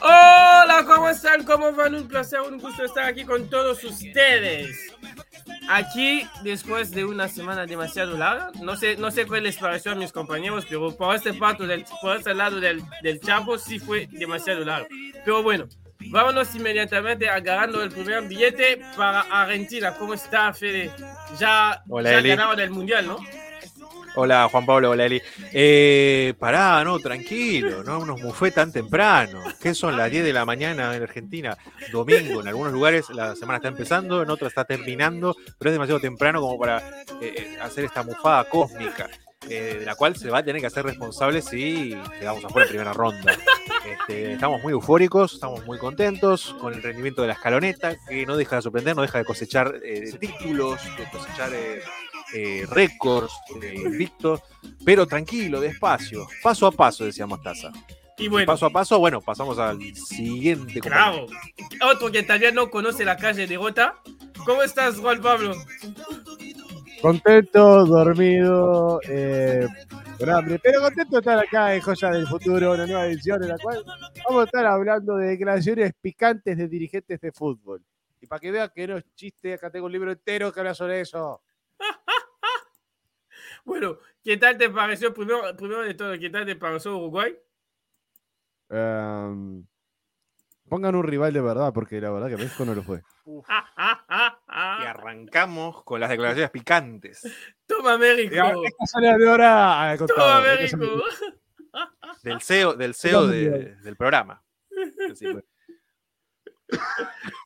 Hola, ¿cómo están? ¿Cómo van? Un placer, un gusto estar aquí con todos ustedes. Aquí, después de una semana demasiado larga, no sé, no sé qué les pareció a mis compañeros, pero por este, del, por este lado del, del Chapo sí fue demasiado largo. Pero bueno, vámonos inmediatamente agarrando el primer billete para Argentina. ¿Cómo está, Fede? Ya, Hola, ya ganaron el Mundial, ¿no? Hola Juan Pablo, hola Eli. Eh, pará, no, tranquilo, no nos mufé tan temprano. ¿Qué son las 10 de la mañana en Argentina? Domingo, en algunos lugares la semana está empezando, en otros está terminando, pero es demasiado temprano como para eh, eh, hacer esta mufada cósmica, eh, de la cual se va a tener que hacer responsable si quedamos afuera en primera ronda. Este, estamos muy eufóricos, estamos muy contentos con el rendimiento de la escaloneta, que no deja de sorprender, no deja de cosechar eh, títulos, de cosechar eh, eh, récords, eh, invictos, pero tranquilo, despacio, paso a paso, decía Mostaza. Y bueno, Paso a paso, bueno, pasamos al siguiente compañero. claro. Otro que todavía no conoce la calle de Gota. ¿Cómo estás, Juan Pablo? Contento, dormido, eh, con hambre, pero contento de estar acá en Joya del Futuro, una nueva edición en la cual vamos a estar hablando de declaraciones picantes de dirigentes de fútbol. Y para que vean que no es chiste, acá tengo un libro entero que habla sobre eso. Bueno, ¿qué tal te pareció, primero, primero de todo, qué tal te pareció Uruguay? Em, pongan un rival de verdad, porque la verdad que México no lo fue. Y arrancamos con las declaraciones picantes Toma, México. De hora Toma. México. del CEO, del CEO de- del programa. Así fue.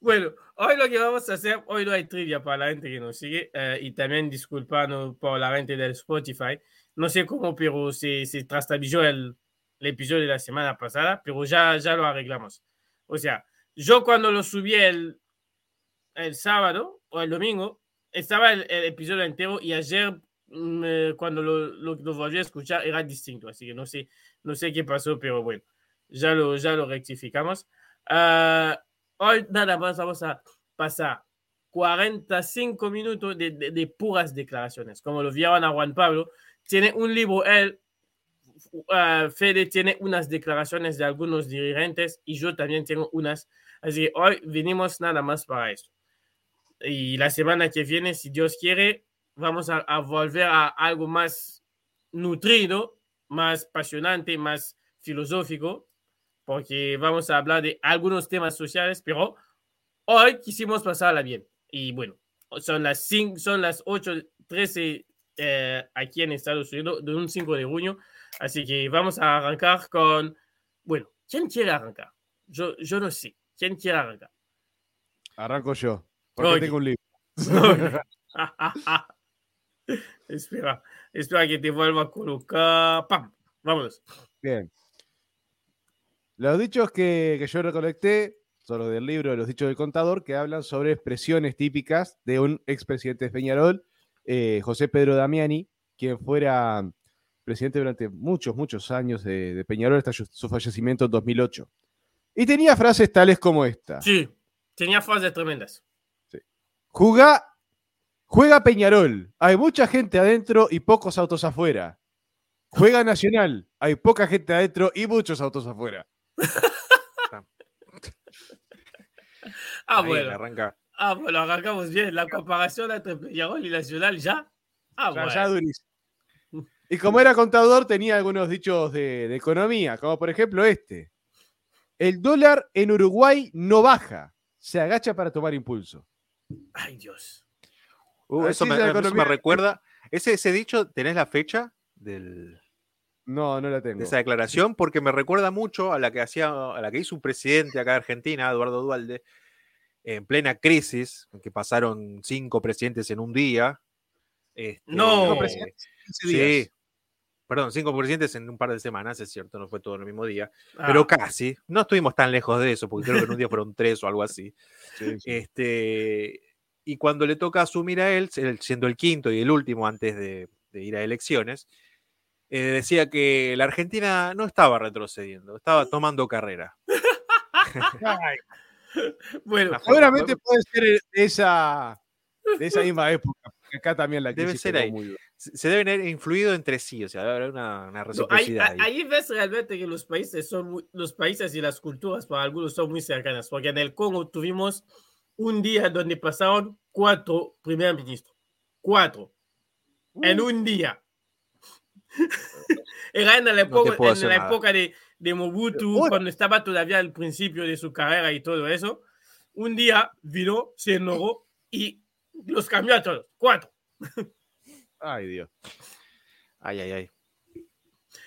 Bueno, hoy lo que vamos a hacer, hoy no hay trivia para la gente que nos sigue eh, y también disculparnos por la gente del Spotify. No sé cómo, pero se, se trastabilló el, el episodio de la semana pasada, pero ya, ya lo arreglamos. O sea, yo cuando lo subí el, el sábado o el domingo, estaba el, el episodio entero y ayer mm, eh, cuando lo, lo, lo volví a escuchar era distinto, así que no sé, no sé qué pasó, pero bueno, ya lo, ya lo rectificamos. Ah, nada más vamos a pasar 45 minutos de, de- de puras declaraciones. Como lo vieron a Juan Pablo, tiene un libro él, ah, Fede tiene unas declaraciones de algunos dirigentes y yo también tengo unas. Así que hoy venimos nada más para eso. Y la semana que viene, si Dios quiere, vamos a, a volver a algo más nutrido, más apasionante, más filosófico, porque vamos a hablar de algunos temas sociales, pero hoy quisimos pasarla bien. Y bueno, son las, 5, son las 8.13 eh, aquí en Estados Unidos, de un 5 de junio, así que vamos a arrancar con, bueno, ¿quién quiere arrancar? Yo, yo no sé, ¿quién quiere arrancar? Arranco yo, porque Oye. tengo un libro. espera, espera que te vuelva a colocar. ¡Pam! Vámonos. Bien. Los dichos que, que yo recolecté son los del libro de los dichos del contador que hablan sobre expresiones típicas de un expresidente de Peñarol, eh, José Pedro Damiani, quien fuera presidente durante muchos, muchos años de, de Peñarol hasta su, fallecimiento en 2008. Y tenía frases tales como esta. Sí, tenía frases tremendas. Juga, juega Peñarol, hay mucha gente adentro y pocos autos afuera. Juega Nacional, hay poca gente adentro y muchos autos afuera. Ah, Ahí bueno. arranca. Ah, bueno, arrancamos bien. La comparación entre Peñarol y Nacional ya. Ah, Ya, bueno. ya durísimo. Y como era contador, tenía algunos dichos de, de economía, como por ejemplo este. El dólar en Uruguay no baja, se agacha para tomar impulso. Ay, Dios. Uh, Así eso, me, eso me recuerda. Ese, ese dicho, ¿tenés la fecha del, No, no la de tengo. esa declaración? Porque me recuerda mucho a la que hacía, a la que hizo un presidente acá de Argentina, Eduardo Dualde, en plena crisis, en que pasaron cinco presidentes en un día. Este, No. Cinco presidentes en 15 días. Sí. Perdón, cinco presidentes en un par de semanas, es cierto, no fue todo en el mismo día, Ah, pero casi. No estuvimos tan lejos de eso, porque creo que en un día fueron tres o algo así. Sí, sí. Este, y cuando le toca asumir a él, él siendo el quinto y el último antes de, de ir a elecciones, eh, decía que la Argentina no estaba retrocediendo, estaba tomando carrera. Bueno, seguramente puede ser de esa, de esa misma época. porque Acá también la Debe ser ahí. muy. Se deben haber influido entre sí, o sea, debe haber una, una No, ahí, reciprocidad. ahí. ahí ves realmente que los países son muy- los países y las culturas para algunos son muy cercanas, porque en el Congo tuvimos un día donde pasaron cuatro primer ministros, cuatro, en Uh. un día. Era en la época, puedo en la época de, de Mobutu, cuando estaba todavía al principio de su carrera y todo eso. Un día vino, se enojó y los cambió a todos, cuatro. Ay, Dios. Ay, ay, ay.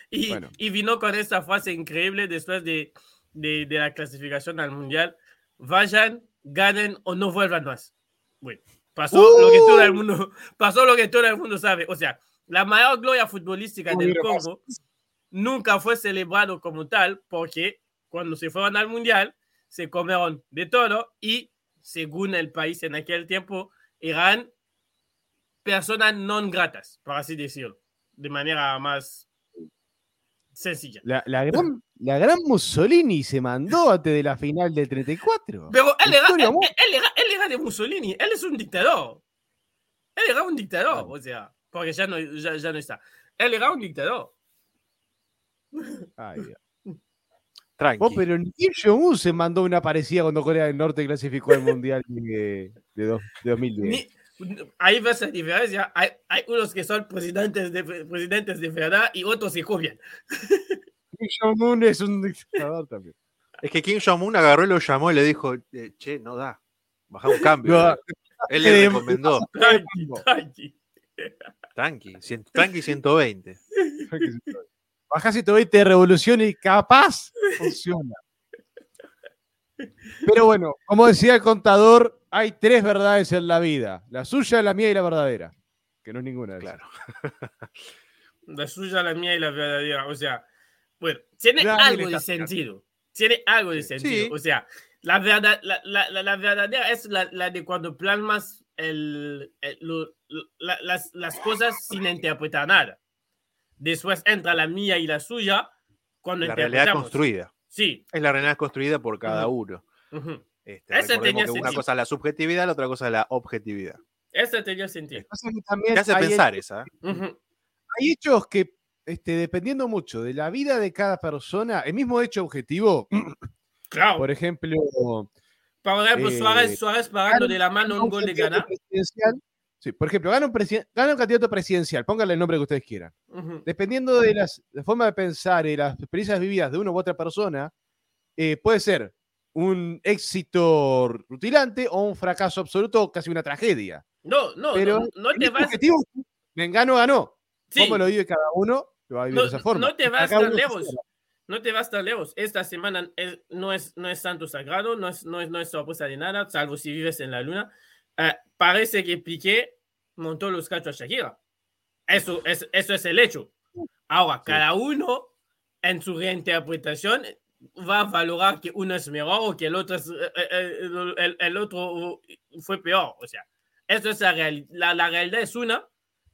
Y, Bueno. y vino con esta frase increíble después de, de, de la clasificación al mundial: vayan, ganen o no vuelvan más. Bueno, pasó lo que todo el mundo, pasó lo que todo el mundo sabe. O sea, la mayor gloria futbolística Muy del bien, Congo nunca fue celebrado como tal porque cuando se fueron al mundial se comieron de todo y según el país en aquel tiempo eran personas non gratas, por así decirlo, de manera más sencilla. La, la gran, la gran Mussolini se mandó antes de la final del 34. Pero él era, él, él era, él era de Mussolini, él es un dictador. Él era un dictador, o sea, porque ya no, ya, ya no está. Él era un dictador. Ay, Dios. Tranqui. Vos, pero ni Kim Jong-un se mandó una parecida cuando Corea del Norte clasificó al Mundial de, de dos- de 2010. Ni- ahí ves la diferencia. Hay, hay unos que son presidentes de, presidentes de verdad y otros se copian. Kim Jong-un es un dictador también. Es que Kim Jong-un agarró y lo llamó y le dijo, eh, che, no da. Baja un cambio. No, Él le recomendó. Tranqui, tranqui. Tranqui, cien- tranqui 120. Bajá 120 de revolución y capaz funciona. Pero bueno, como decía el contador, hay tres verdades en la vida: la suya, la mía y la verdadera. Que no es ninguna de esas. Claro. La suya, la mía y la verdadera. O sea, bueno, tiene algo de sentido. Tiene algo de sentido. Sí. O sea, la, verdad, la, la, la, la verdadera es la, la de cuando plasmas el, el- lo- lo- la- las, las cosas sin interpretar nada. Después entra la mía y la suya cuando La realidad construida. Sí. Es la realidad construida por cada Ujú. uno. ujú. Este, Ese tenía que una cosa es la subjetividad, la otra cosa es la objetividad. Ese tenía sentido. También Te hace pensar esa. ¿eh? Ujú. hay hechos que, este, dependiendo mucho de la vida de cada persona, el mismo hecho objetivo, Claro. por ejemplo, Por ejemplo, eh, Suárez, Suárez parando de la mano un gol de presidencial, sí, por ejemplo, gana un, presiden- gana un candidato presidencial, pónganle el nombre que ustedes quieran. Dependiendo de las de forma de pensar y las experiencias vividas de una u otra persona, eh, puede ser un éxito rutilante o un fracaso absoluto o casi una tragedia. No, no, Pero no, no te este vas. objetivo, Mengano ganó. Sí, ¿Cómo lo vive cada uno? Lo va a vivir no, de esa forma. no te vas tan lejos. No te vas tan lejos. Esta semana no, es, no es santo sagrado, no es, no, es, no es de nada, salvo si vives en la luna. Eh, parece que Piqué montó los cachos a Shakira. Eso es, eso es el hecho. Ahora, cada uno en su reinterpretación va a valorar que uno es mejor o que el otro, es, eh, eh, el, el- el otro fue peor. O sea, eso es la, real- la, la realidad es una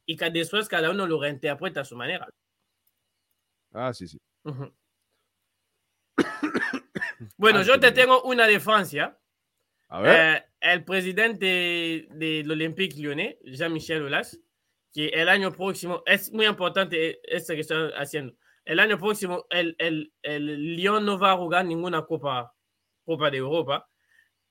y que después cada uno lo reinterpreta a su manera. Ah, sí, sí. Bueno, Ah, yo te bien. tengo una de Francia. A ver. Eh, el presidente del Olympique Lyonnais, Jean-Michel Aulas, que el año próximo, es muy importante esto que estoy haciendo. El año próximo, el, el, el Lyon no va a jugar ninguna Copa, Copa de Europa.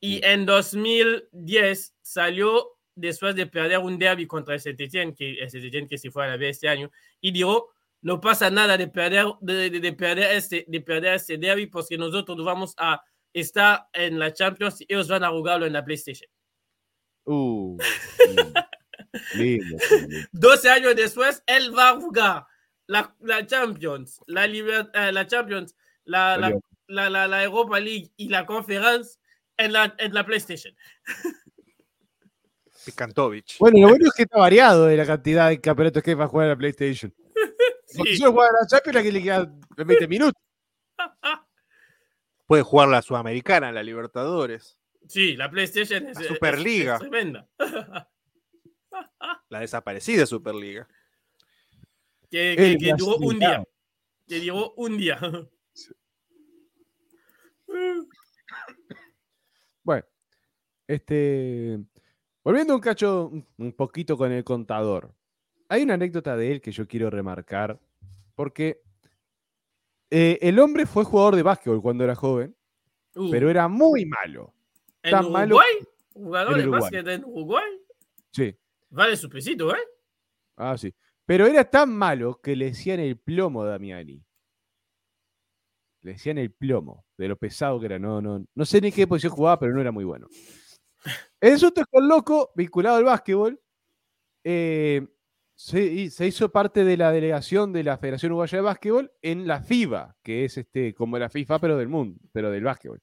Y en 2010 salió después de perder un derby contra Saint-Etienne, que Saint-Etienne que se fue a la B este año, y dijo, no pasa nada de perder, de, de- de perder, este, de perder este derby porque nosotros vamos a estar en la Champions y ellos van a jugarlo en la PlayStation. Uh, lindo. Lindo, sí, lindo. 12 años después, él va a jugar la, la Champions, la, Liber- eh, la Champions, la, la, la, la- la Europa League y la Conference en la, en la PlayStation. Picantovich. Bueno, lo bueno es que está variado de la cantidad de campeonatos que hay para jugar a la PlayStation. Porque Sí. si uno juega a la Champions, la que le quedan 20 minutos. Puede jugar la Sudamericana, la Libertadores, Sí, la PlayStation es, La Superliga. es tremenda. la desaparecida Superliga. que, que- que duró un día. Que duró un día. Bueno, este. Volviendo un cacho, un poquito con el contador. Hay una anécdota de él que yo quiero remarcar, porque eh, el hombre fue jugador de básquetbol cuando era joven, Uh, pero era muy malo. ¿En tan malo- Uruguay? ¿Jugador de Uruguay. básquet en Uruguay? Sí, Vale su pesito, ¿eh? ah, sí. Pero era tan malo que le decían el plomo a Damiani. Le decían el plomo, de lo pesado que era. No, no, no sé ni qué posición jugaba, pero no era muy bueno. El asunto es que el loco, vinculado al básquetbol, eh, se, hi- se hizo parte de la delegación de la Federación Uruguaya de Básquetbol en la FIBA, que es este, como la FIFA, pero del mundo, pero del básquetbol.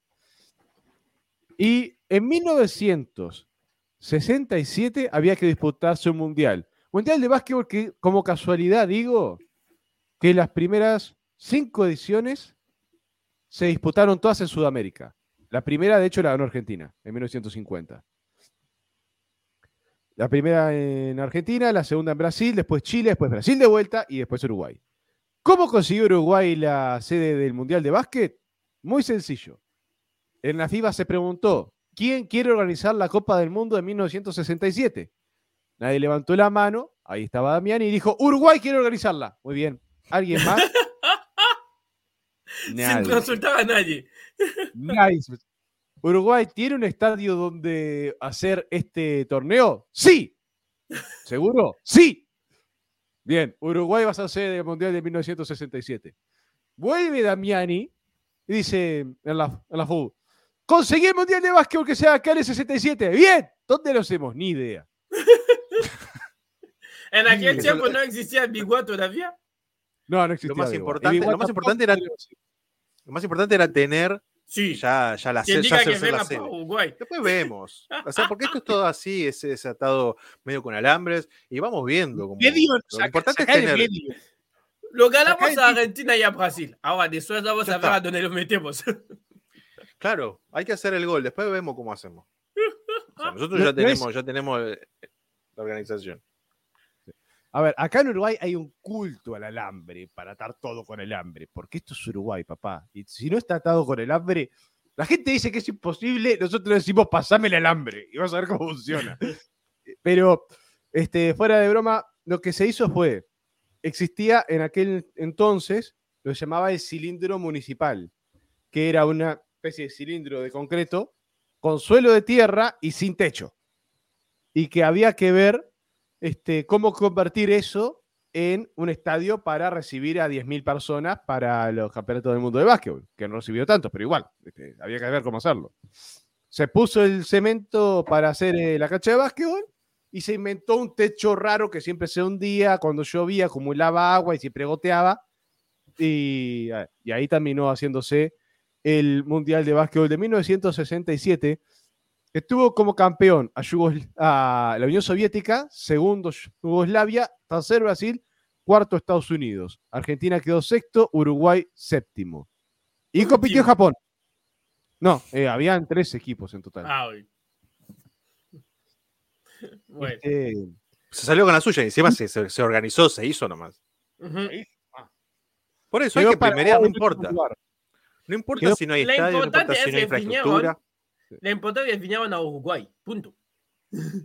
Y en 1967 había que disputarse un mundial. Mundial de básquetbol que, como casualidad, digo, que las primeras cinco ediciones se disputaron todas en Sudamérica. La primera, de hecho, la ganó Argentina en 1950. La primera en Argentina, la segunda en Brasil, después Chile, después Brasil de vuelta y después Uruguay. ¿Cómo consiguió Uruguay la sede del Mundial de Básquet? Muy sencillo. En la FIBA se preguntó, ¿quién quiere organizar la Copa del Mundo de 1967? Nadie levantó la mano, ahí estaba Damián y dijo, Uruguay quiere organizarla. Muy bien. ¿Alguien más? Sin Nadie. consultar a nadie. Nice. ¿Uruguay tiene un estadio donde hacer este torneo? Sí. ¿Seguro? Sí. Bien, Uruguay va a ser sede del Mundial de 1967. Vuelve Damiani y dice en la, en la FUB, conseguí el Mundial de Básquetbol que sea acá en el 67. Bien, ¿dónde lo hacemos? Ni idea. En aquel Sí. tiempo no existía el Biguá todavía. No, no existía. Lo más importante- lo más importante era-. Lo más importante era tener Sí. ya, ya la ya que Uruguay. Después vemos. O sea, porque esto es todo así, es, es atado medio con alambres y vamos viendo. Como, Medio, lo saca- importante es saca tener. medio. Lo ganamos a Argentina y a Brasil. Ahora, después vamos Ya a ver está. a dónde lo metemos. Claro, hay que hacer el gol, después vemos cómo hacemos. O sea, nosotros No- ya no tenemos, ya tenemos eh, la organización. A ver, acá en Uruguay hay un culto al alambre para atar todo con el hambre, porque esto es Uruguay, papá. Y si no está atado con el hambre, la gente dice que es imposible, nosotros decimos pasame el alambre y vas a ver cómo funciona. Pero, este, fuera de broma, lo que se hizo fue, existía en aquel entonces lo que se llamaba el cilindro municipal, que era una especie de cilindro de concreto con suelo de tierra y sin techo. Y que había que ver este, cómo convertir eso en un estadio para recibir a 10.000 personas para los campeonatos del mundo de básquetbol, que no recibió tanto, pero igual, este, había que ver cómo hacerlo. Se puso el cemento para hacer eh, la cancha de básquetbol y se inventó un techo raro que siempre se hundía, cuando llovía acumulaba agua y siempre goteaba. Y, y ahí terminó haciéndose el Mundial de Básquetbol de 1967, que tuvo como campeón a, Yugosl- a la Unión Soviética, segundo Yugoslavia, tercero Brasil, cuarto Estados Unidos. Argentina quedó sexto, Uruguay séptimo. Y compitió. Japón. No, eh, habían tres equipos en total. Ah, hoy. Bueno. Este, Se salió con la suya y encima se, se- se organizó, se hizo nomás. Ujú. Por eso hay que para primerear, no importa. No importa Quedó- si no hay estadio, no importa importante si es no hay infraestructura. La importancia es que vinieron a Uruguay. Punto.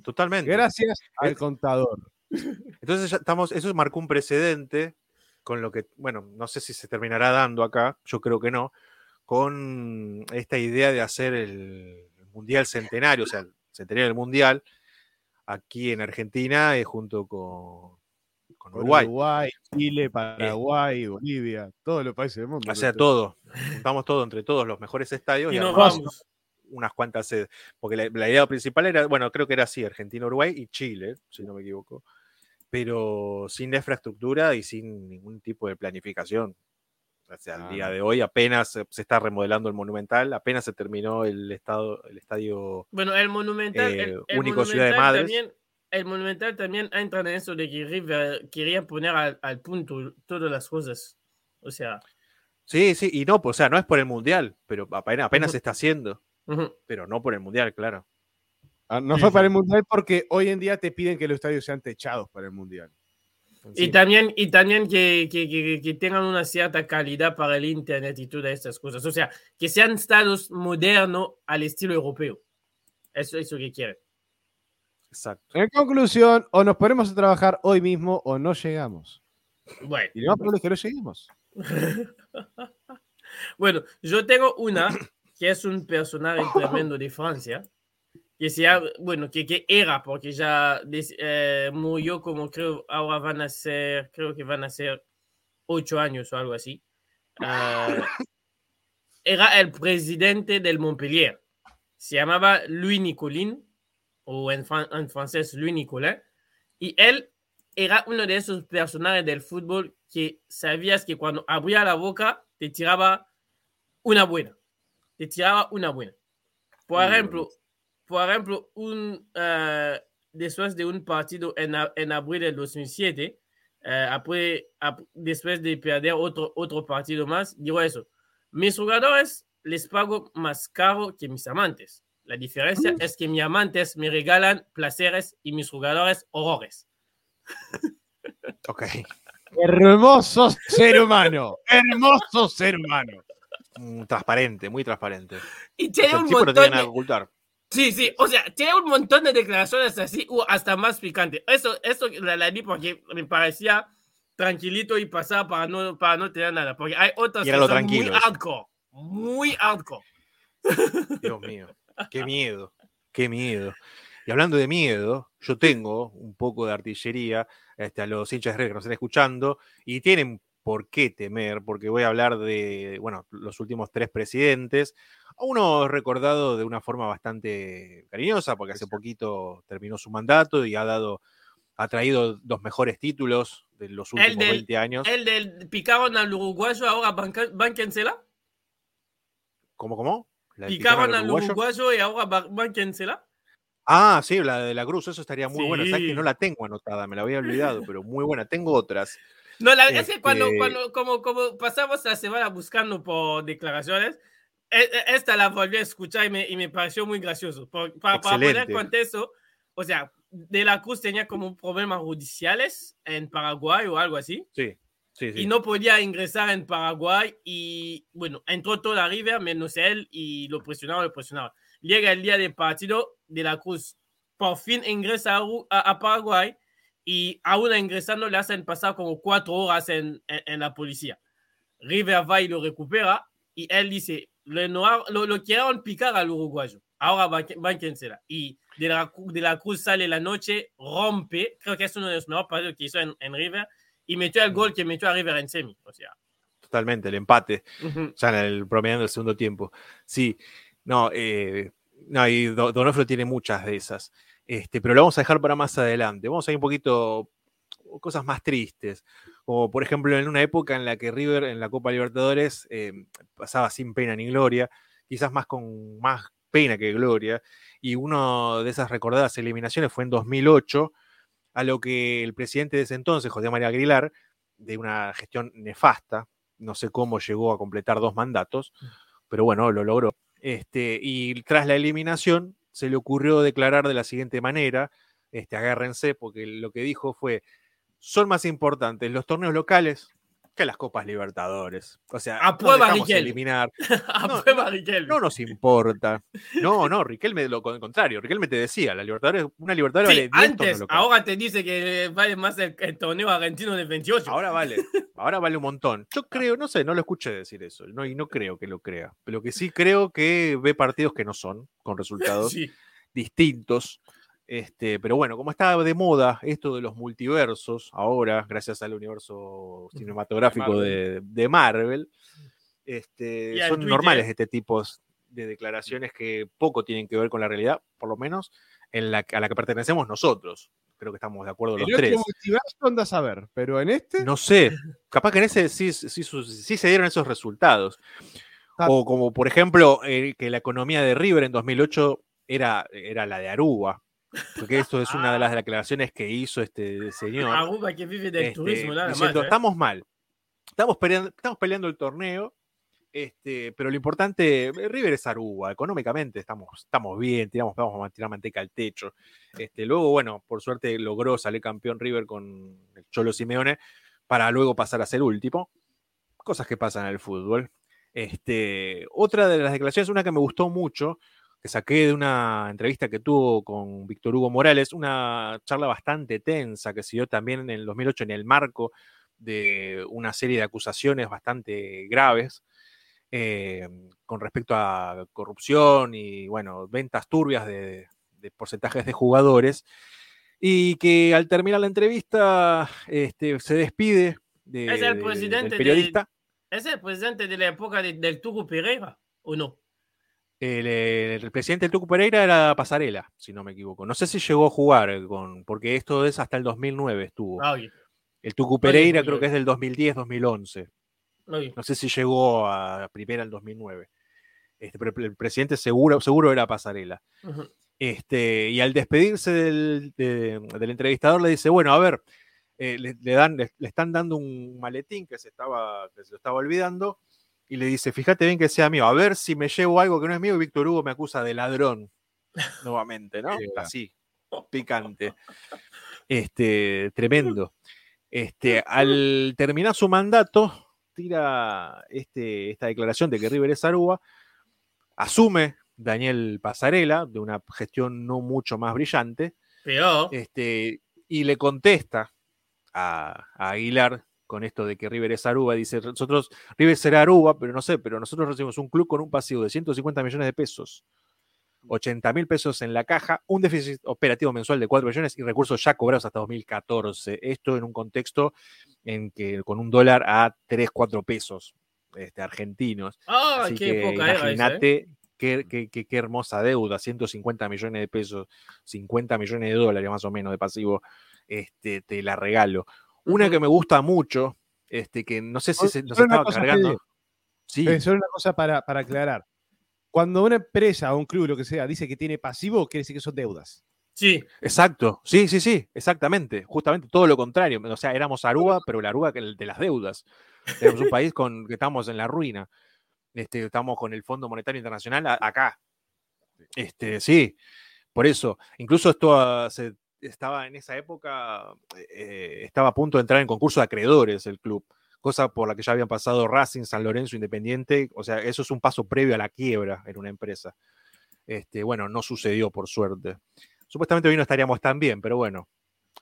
Totalmente. Gracias al contador. Entonces ya estamos, eso marcó un precedente con lo que, bueno, no sé si se terminará dando acá, yo creo que no, con esta idea de hacer el Mundial Centenario, o sea, el Centenario del Mundial, aquí en Argentina, eh, junto con, Uruguay. Uruguay, Chile, Paraguay, Bolivia, todos los países del mundo. O sea, todo. Juntamos todo entre todos los mejores estadios Y y, nos armamos vamos. Unas cuantas sedes. Porque la, la idea principal era, bueno, creo que era así, Argentina, Uruguay y Chile, si no me equivoco. Pero sin infraestructura y sin ningún tipo de planificación. O sea, al Ah, día de hoy apenas se está remodelando el Monumental, apenas se terminó el, estado, el estadio. Bueno, el Monumental. Eh, el, el único Ciudad de Monumental Madres. También, el Monumental también entra en eso de que River quería poner al, al punto todas las cosas. O sea, Sí, sí, y no, o sea, no es por el Mundial, pero apenas, apenas se está haciendo, ujú. pero no por el Mundial, claro. Ah, No Sí, fue para el Mundial porque hoy en día te piden que los estadios sean techados para el Mundial. y también, y también que, que, que, que tengan una cierta calidad para el Internet y todas estas cosas. O sea, que sean estados modernos al estilo europeo. Eso es lo que quieren. Exacto. En conclusión, o nos ponemos a trabajar hoy mismo o no llegamos. Bueno. Y lo más probable es que no lleguemos. bueno, yo tengo una que es un personaje tremendo de Francia, que se bueno, que, que era, porque ya eh, murió como creo, ahora van a ser, creo que van a ser ocho años o algo así. Ah, era el presidente del Montpellier. Se llamaba Louis Nicolin, o en, fran- en francés Louis Nicolin, y él era uno de esos personajes del fútbol que sabías que cuando abría la boca te tiraba una buena. Te tiraba una buena. Por ejemplo, por ejemplo un, eh, después de un partido en, a- en abril del 2007, eh, après, ap- después de perder otro, otro partido más, digo eso. Mis jugadores les pago más caro que mis amantes. La diferencia es que mis amantes me regalan placeres y mis jugadores horrores. Ok. Hermoso ser humano. Hermoso ser humano. Mm, Transparente, muy transparente. Y O tiene sea, un no montón tiene de, que ocultar. Sí, sí, o sea, tiene un montón de declaraciones así, o hasta más picante. Eso, eso la, la di porque me parecía tranquilito y pasaba para no, para no tener nada. Porque hay otras que son muy hardcore. Muy hardcore. Dios mío, qué miedo, qué miedo. Y hablando de miedo, yo tengo un poco de artillería este, a los hinchas de River que nos están escuchando y tienen por qué temer, porque voy a hablar de, bueno, los últimos tres presidentes. Uno recordado de una forma bastante cariñosa, porque hace poquito terminó su mandato y ha dado, ha traído los mejores títulos de los El últimos del- 20 años. El del picaron al uruguayo, ahora bánquensela. ¿Cómo, cómo? ¿La Picaron al uruguayo? uruguayo y ahora ba- bánquensela. Ah, sí, la de la Cruz, eso estaría muy buena. Sabes que Sí. no la tengo anotada, me la había olvidado, pero muy buena. Tengo otras. No, la verdad es que cuando, Este- cuando como, como pasamos la semana buscando por declaraciones, e- e- esta la volví a escuchar y me, y me pareció muy gracioso. Por- para, para poner contexto, o sea, De la Cruz tenía como problemas judiciales en Paraguay o algo así, Sí, sí, sí. y no podía ingresar en Paraguay y, bueno, entró toda River menos él y lo presionaba, lo presionaba. Llega el día del partido, De la Cruz por fin ingresa a- a Paraguay y aún ingresando le hacen pasar como cuatro horas en, en- en la policía. River va y lo recupera y él dice, le no- lo, lo quieren picar al uruguayo, ahora bánquensela. Y de la, de la Cruz sale la noche, rompe, creo que es uno de los mejores partidos que hizo en, en River y metió el gol que metió a River en semi. O sea, Totalmente, el empate. ujú. ya en el promediando del segundo tiempo. Sí, no, eh, no y Do- Donofrio tiene muchas de esas. Este, pero lo vamos a dejar para más adelante. Vamos a ir un poquito cosas más tristes. Como por ejemplo en una época en la que River en la Copa Libertadores eh, pasaba sin pena ni gloria, quizás más con más pena que gloria. Y una de esas recordadas eliminaciones fue en 2008, a lo que el presidente de ese entonces, José María Aguilar, de una gestión nefasta, no sé cómo llegó a completar dos mandatos, pero bueno, lo logró. Este, y tras la eliminación, se le ocurrió declarar de la siguiente manera, este, agárrense, porque lo que dijo fue, son más importantes los torneos locales que las Copas Libertadores. O sea, Aprueba dejamos Riquelme. eliminar. No, Aprueba Riquelme. No nos importa. No, no, Riquelme, lo con- contrario, Riquelme te decía, la Libertadores, una Libertadores Sí, vale 10 torneos antes, ahora te dice que vale más el, el torneo argentino de 28. Ahora vale, ahora vale un montón. Yo creo, no sé, no lo escuché decir eso, no, y no creo que lo crea. Pero que sí creo que ve partidos que no son, con resultados Sí. distintos. Este, pero bueno, como está de moda esto de los multiversos, ahora, gracias al universo cinematográfico Marvel. de, de Marvel, este, son Twitter. normales este tipo de declaraciones que poco tienen que ver con la realidad, por lo menos en la, a la que pertenecemos nosotros. Creo que estamos de acuerdo los tres. andas a ver, pero en este. No sé, capaz que en ese sí, sí, se dieron esos resultados. Ah. O como por ejemplo eh, que la economía de River en 2008 era, era la de Aruba. Porque esto es una de las declaraciones que hizo este señor. Que vive del este, turismo, nada diciendo, más. ¿eh? estamos mal. Estamos peleando, estamos peleando el torneo, este, pero lo importante, River es Aruba, económicamente estamos, estamos bien, tiramos, vamos a tirar manteca al techo. Este, luego, bueno, por suerte logró salir campeón River con el Cholo Simeone para luego pasar a ser último. Cosas que pasan en el fútbol. Este, otra de las declaraciones, una que me gustó mucho, que saqué de una entrevista que tuvo con Víctor Hugo Morales, una charla bastante tensa que se dio también en el 2008 en el marco de una serie de acusaciones bastante graves eh, con respecto a corrupción y, bueno, ventas turbias de, porcentajes de jugadores, y que al terminar la entrevista este, se despide de, ¿Es el presidente del periodista. ¿Es el presidente de la época del Tugu Pereira o no? El, presidente del Tucu Pereira era Pasarela, si no me equivoco. No sé si llegó a jugar con, porque esto es hasta el 2009 estuvo. Ah, el Tucu Pereira creo que es del 2010-2011. No sé si llegó a primera el 2009. Este, pero el presidente seguro, seguro era Pasarela. este, y al despedirse del, entrevistador le dice, bueno, a ver, eh, le, dan, le, están dando un maletín que se, estaba, que se lo estaba olvidando y le dice, fíjate bien que sea mío, a ver si me llevo algo que no es mío, y Víctor Hugo me acusa de ladrón nuevamente, ¿no? Así, picante. Este, tremendo. Este, al terminar su mandato, tira este, esta declaración de que River es Aruba, asume Daniel Pasarela, de una gestión no mucho más brillante, este, y le contesta a, a Aguilar con esto de que River es Aruba. Dice, nosotros, River será Aruba, pero no sé, pero nosotros recibimos un club con un pasivo de 150 millones de pesos, 80 mil pesos en la caja, un déficit operativo mensual de 4 millones y recursos ya cobrados hasta 2014. Esto en un contexto en que con un dólar a 3, 4 pesos este, argentinos. Así qué que imagínate ¿eh? qué, qué, qué, qué, hermosa deuda, 150 millones de pesos, 50 millones de dólares más o menos de pasivo, este, te la regalo. Una que me gusta mucho, este, que no sé si se, nos estaba cargando. Sí. Eh, solo una cosa para, para, aclarar. Cuando una empresa o un club, lo que sea, dice que tiene pasivo, quiere decir que son deudas. Sí. Exacto. Sí, sí, sí, exactamente. Justamente todo lo contrario. O sea, éramos Aruba, pero la Aruba de las deudas. Éramos un país con que estamos en la ruina. Este, estamos con el Fondo Monetario Internacional acá. Este, sí, por eso. Incluso esto hace estaba en esa época, eh, estaba a punto de entrar en concurso de acreedores el club, cosa por la que ya habían pasado Racing, San Lorenzo, Independiente, o sea, eso es un paso previo a la quiebra en una empresa. Este, bueno, no sucedió por suerte. Supuestamente hoy no estaríamos tan bien, pero bueno,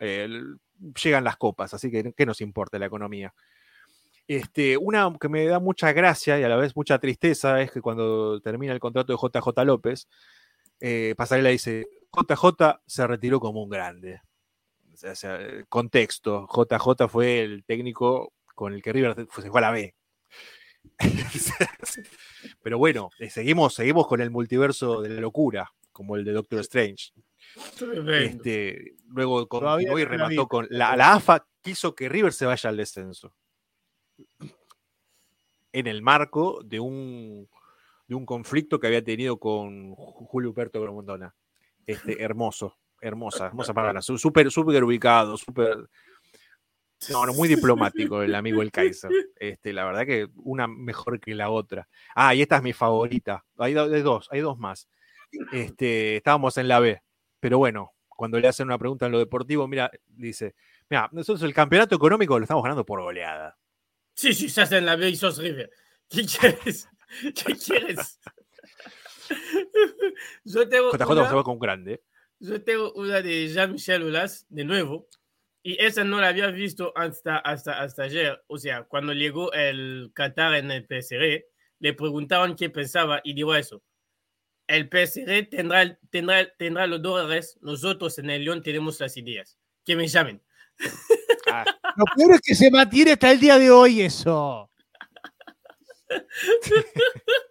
llegan las copas, así que ¿qué nos importa la economía? Este, una que me da mucha gracia y a la vez mucha tristeza es que cuando termina el contrato de JJ López, eh, Pasarela dice, JJ se retiró como un grande. O sea, contexto, JJ fue el técnico con el que River se fue a la B. Pero bueno, eh, seguimos, seguimos con el multiverso de la locura, como el de Doctor Strange. Este, luego continuó y remató con la, la, AFA quiso que River se vaya al descenso. En el marco de un, de un conflicto que había tenido con Julio Huberto Gromondona. Este, hermoso, hermosa, hermosa palabra. Súper, súper ubicado, súper. No, muy diplomático el amigo el Kaiser. Este, la verdad que una mejor que la otra. Ah, y esta es mi favorita. Hay, dos, hay dos más. Este, estábamos en la B, pero bueno, cuando le hacen una pregunta en lo deportivo, mira, dice, mira, nosotros el campeonato económico lo estamos ganando por goleada. Sí, sí, se en la B y sos River. ¿Qué quieres? ¿Qué quieres? yo tengo JJ una, con grande. Yo tengo una de Jean-Michel Aulas, de nuevo, y esa no la había visto hasta, hasta, hasta ayer. O sea, cuando llegó el Qatar en el PSR, le preguntaban qué pensaba y dijo eso. El PSR tendrá, tendrá, tendrá los dólares, nosotros en el León tenemos las ideas. Que me llamen. Ah. Lo peor es que se mantiene hasta el día de hoy eso.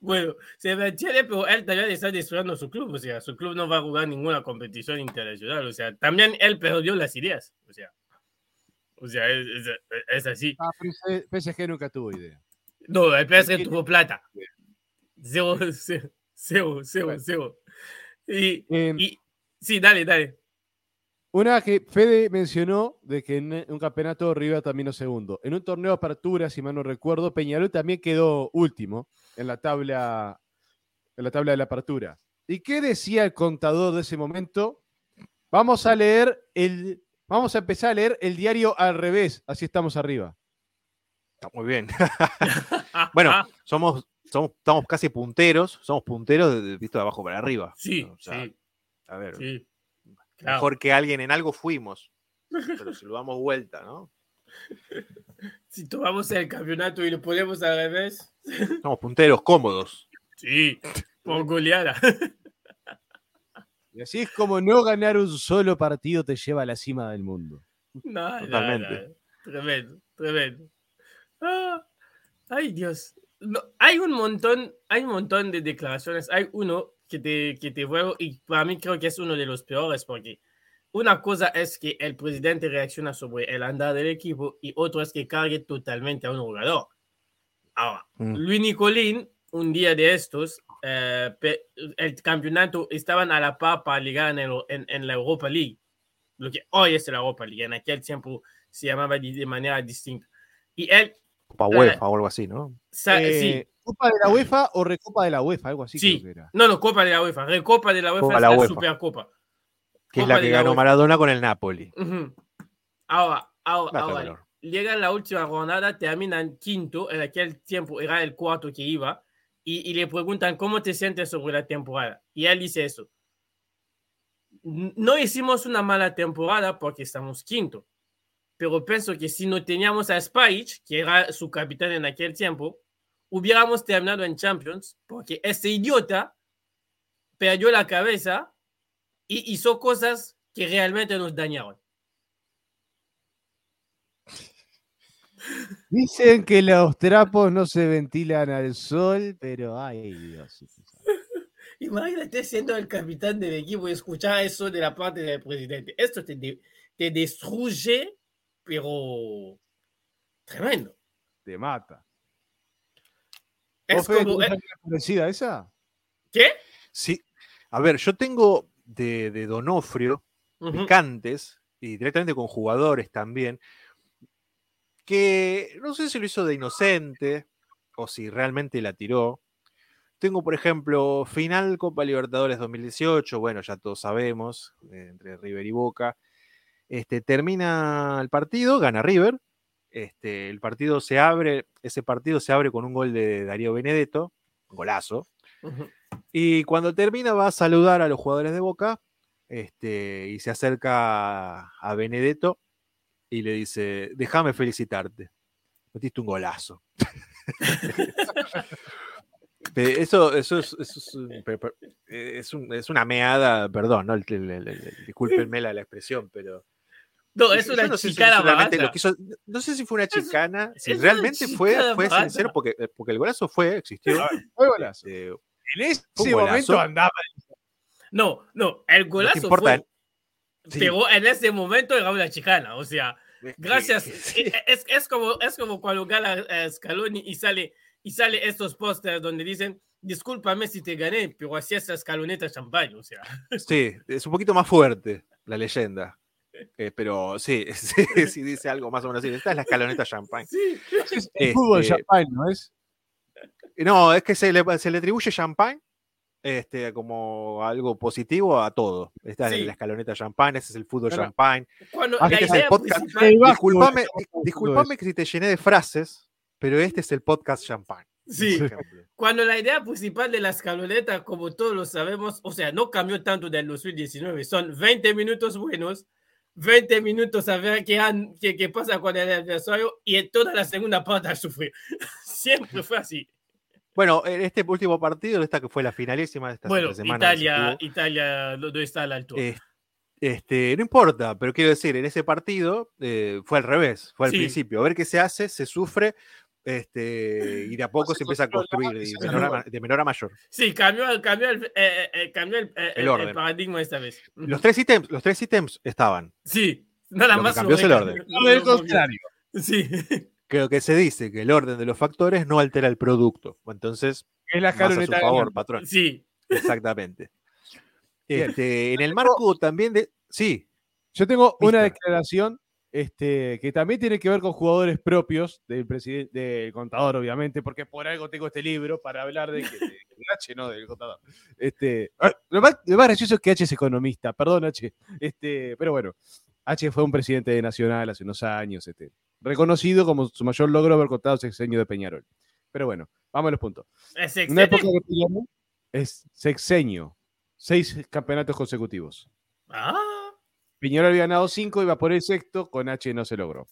Bueno, se mantiene, pero él también está destruyendo su club. O sea, su club no va a jugar ninguna competición internacional. O sea, también él perdió las ideas. O sea, o sea es, así. Ah, PSG nunca tuvo idea. No, el PSG tuvo plata. Cero, cero, cero, cero. Y, em, y, sí, dale, dale. Una que Fede mencionó de que en un campeonato River terminó segundo. En un torneo de apertura, si mal no recuerdo, Peñarol también quedó último en la tabla, en la tabla de la apertura. ¿Y qué decía el contador de ese momento? Vamos a leer el, vamos a empezar a leer el diario al revés, así estamos arriba. Está muy bien. bueno, somos, somos, estamos casi punteros, somos punteros de, visto de abajo para arriba. Sí, O sea, sí, A ver, sí. Claro. mejor que alguien en algo fuimos, pero si lo damos vuelta, ¿no? Si tomamos el campeonato y lo ponemos al revés, Somos punteros cómodos. sí, por goleada. Y así es como no ganar un solo partido te lleva a la cima del mundo. No, no, Totalmente. no. Tremendo, tremendo. Ah, ay, Dios. No, hay un montón, hay un montón de declaraciones. Hay uno que te, que te vuelvo y para mí creo que es uno de los peores porque una cosa es que el presidente reacciona sobre el andar del equipo y otro es que cargue totalmente a un jugador. Ahora, Mm. Luis Nicolín, un día de estos, eh, el campeonato estaban a la par para ligar en, el- en- en la Europa League, lo que hoy es la Europa League, en aquel tiempo se llamaba de, de manera distinta. Y él, Copa UEFA o algo así, ¿no? sa- Eh, sí, ¿Copa de la UEFA o Recopa de la UEFA? Algo así Sí. creo que era. no, no, Copa de la UEFA, Recopa de la UEFA Copa es la la UEFA. Supercopa. Que es la que ganó. Maradona con el Napoli. Ujú. Ahora, ahora, ahora, valor. llega la última jornada, terminan quinto, en aquel tiempo era el cuarto que iba, y, y le preguntan cómo te sientes sobre la temporada. Y él dice eso. "N- No hicimos una mala temporada porque estamos quinto, pero pienso que si no teníamos a Spajic, que era su capitán en aquel tiempo, hubiéramos terminado en Champions, porque ese idiota perdió la cabeza y hizo cosas que realmente nos dañaron. Dicen que los trapos no se ventilan al sol, pero ay Dios. Imagínate siendo el capitán del equipo y escuchar eso de la parte del presidente. Esto te, de- te destruye, pero tremendo. Te mata. Es ¿Vos, Fede, como... parecida esa? ¿Qué? Sí. A ver, yo tengo de, de Donofrio Ujú. picantes y directamente con jugadores también, que no sé si lo hizo de inocente o si realmente la tiró. Tengo, por ejemplo, final Copa Libertadores 2018, bueno, ya todos sabemos, eh, entre River y Boca. Este, termina el partido, gana River. Este, el partido se abre, ese partido se abre con un gol de Darío Benedetto, un golazo. Y cuando termina va a saludar a los jugadores de Boca este, y se acerca a, Benedetto y le dice, déjame felicitarte, metiste un golazo. Eso, eso, es, eso es, un- eh, es un- es una meada, perdón, ¿no? Discúlpenme la, la expresión, pero... No, es una no sé si chicana quiso- no sé si fue una chicana, si realmente fue, fue sincero, porque, eh, porque el golazo fue, existió. Fue golazo. este, En ese momento andaba. No, no, el golazo importa, fue... sí. Pero en ese momento era una chicana, o sea, gracias. sí. Es, es, como, es como cuando gana eh, Scaloni y sale, y sale estos pósters donde dicen, discúlpame si te gané, pero así es la escaloneta champagne, o sea. Sí, es un poquito más fuerte la leyenda. Eh, pero sí, sí, sí dice algo más o menos así. Esta es la escaloneta champagne. El Este, fútbol champagne, ¿no es? No, es que se le, se le atribuye champagne este, como algo positivo a todo. Esta Sí. es la escaloneta champagne, ese es el fútbol Claro. champagne. Cuando Ah, la este es el podcast. Disculpame, de disculpame que si te llené de frases, pero este es el podcast champagne. Sí. Cuando la idea principal de la escaloneta, como todos lo sabemos, o sea, no cambió tanto del 2019, son 20 minutos buenos, 20 minutos a ver qué, han- qué, qué pasa con el adversario y en toda la segunda parte a sufrir. Siempre fue así. Bueno, en este último partido, esta que fue la finalísima de esta Bueno, semana. Italia, Italia no no está a la altura. Eh, Este, no importa, pero quiero decir, en ese partido eh, fue al revés, fue al Sí. principio. A ver qué se hace, se sufre, este, y de a poco se empieza a construir de menor a, sufre. ma- de menor a mayor. Sí, cambió, cambió, el, eh, eh, eh, cambió el, eh, El el- orden. el paradigma esta vez. Los tres ítems, los tres ítems estaban. Sí, nada Lo más. cambió el orden. Movió. contrario. Sí, Creo que se dice que el orden de los factores no altera el producto. Entonces, Es la más a su favor, patrón. sí. Exactamente. Este, en el marco también de. Sí, Yo tengo una declaración este, que también tiene que ver con jugadores propios del presidente, del contador, obviamente, porque por algo tengo este libro para hablar de, que, de- de H, no del contador. Este, ah, lo, más, lo más gracioso es que H es economista, perdón H, este, pero bueno, H fue un presidente de Nacional hace unos años, este, reconocido como su mayor logro haber contado ese sexenio de Peñarol. Pero bueno, Vamos a los puntos. Es Una época que Peñarol es sexenio. Seis campeonatos consecutivos. Ah, Peñarol había ganado cinco, iba por el sexto, con H no se logró.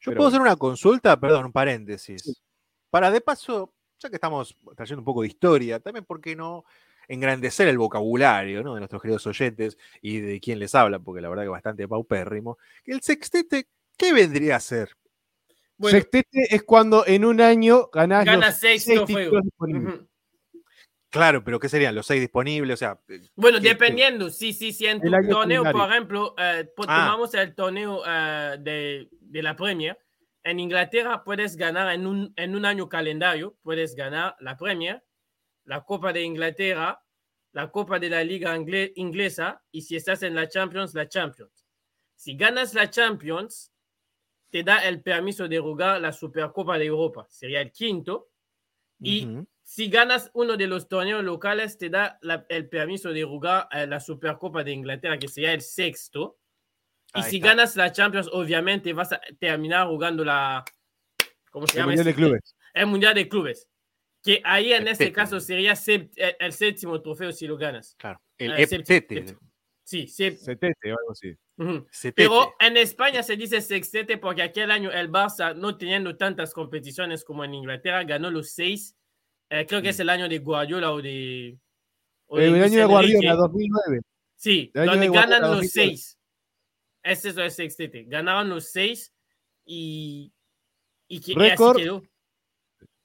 Yo Pero puedo bueno. hacer una consulta, perdón, un paréntesis. Para de paso, ya que estamos trayendo un poco de historia, también, ¿por qué no engrandecer el vocabulario ¿no? de nuestros queridos oyentes y de quién les habla? Porque la verdad que es bastante paupérrimo. El sextete, ¿qué vendría a ser? Bueno, Sextete es cuando en un año ganás Ganas los seis títulos disponibles. Claro, pero ¿qué serían? ¿Los seis disponibles? O sea, eh, Bueno, ¿Qué- qué? dependiendo, sí, sí, sí, en tu torneo, por ejemplo, eh, Ah. tomamos el torneo eh, de, de la Premier. En Inglaterra puedes ganar en un, en un año calendario, puedes ganar la Premier, la Copa de Inglaterra, la Copa de la Liga Ingle- Inglesa y si estás en la Champions, la Champions. Si ganas la Champions, te da el permiso de jugar la Supercopa de Europa, sería el quinto. Y si ganas uno de los torneos locales, te da la- el permiso de jugar eh, la Supercopa de Inglaterra, que sería el sexto. Y si está. ganas la Champions, obviamente vas a terminar jugando la. ¿Cómo se El llama? Mundial de este? Clubes. El Mundial de Clubes. Que ahí en El este caso sería el, el séptimo trofeo si lo ganas. Claro. El Ah, heptete. séptimo. Sí, sí. Setete o algo así. Pero en España se dice sextete porque aquel año el Barça, no teniendo tantas competiciones como en Inglaterra, ganó los seis. Eh, creo que es el año de Guardiola o de. o El año de. Guardiola, 2009. Sí, el donde ganan los 2009. seis. Ese es el sextete. Ganaron los seis y. Y, que, y así Récord. quedó.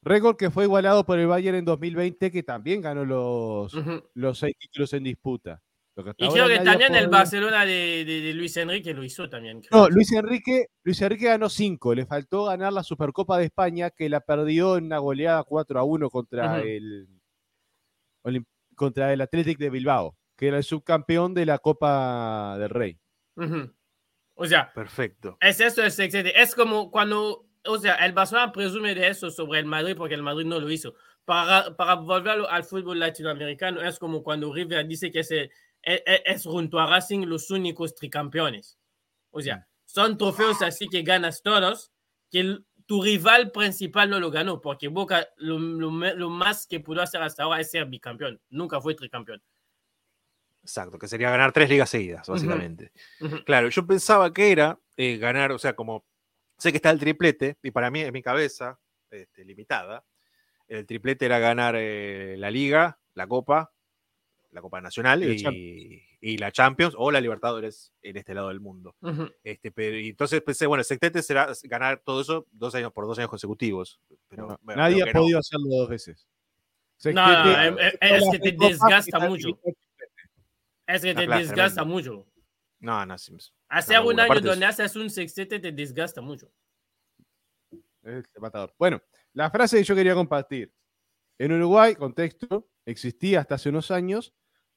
Récord que fue igualado por el Bayern en 2020, que también ganó los, los seis títulos en disputa. Lo que hasta Y creo que también el Barcelona de, de- de Luis Enrique lo hizo también. creo. No, Luis Enrique, Luis Enrique ganó cinco. Le faltó ganar la Supercopa de España, que la perdió en una goleada 4 a 1 contra Ujú. el Olim- contra el Athletic de Bilbao, que era el subcampeón de la Copa del Rey. Ujú. O sea, Perfecto. Es eso el sextete. Es como cuando, o sea, el Barcelona presume de eso sobre el Madrid porque el Madrid no lo hizo. Para, para volverlo al fútbol latinoamericano, es como cuando River dice que es, el- es, es junto a Racing los únicos tricampeones. O sea, son trofeos así que ganas todos, que el- tu rival principal no lo ganó, porque Boca lo, lo lo más que pudo hacer hasta ahora es ser bicampeón. Nunca fue tricampeón. Exacto, que sería ganar tres ligas seguidas, básicamente. Ujú. Claro, yo pensaba que era eh, ganar, o sea, como sé que está el triplete, y para mí, en mi cabeza, este, limitada, el triplete era ganar eh, la Liga, la Copa, la Copa Nacional Y la y, y la Champions o la Libertadores en este lado del mundo. Este, pero, y entonces pensé, bueno, el sextete será ganar todo eso dos años por dos años consecutivos. Pero, No, bueno, nadie ha no. podido hacerlo dos veces. No, no, Sextete, em- todas es que te desgasta mucho. Es que te desgasta tremendo. mucho. No, no, sí, Hacer No, un año donde haces un sextete te desgasta mucho. Es el matador. Bueno, la frase que yo quería compartir. En Uruguay, contexto, existía hasta hace unos años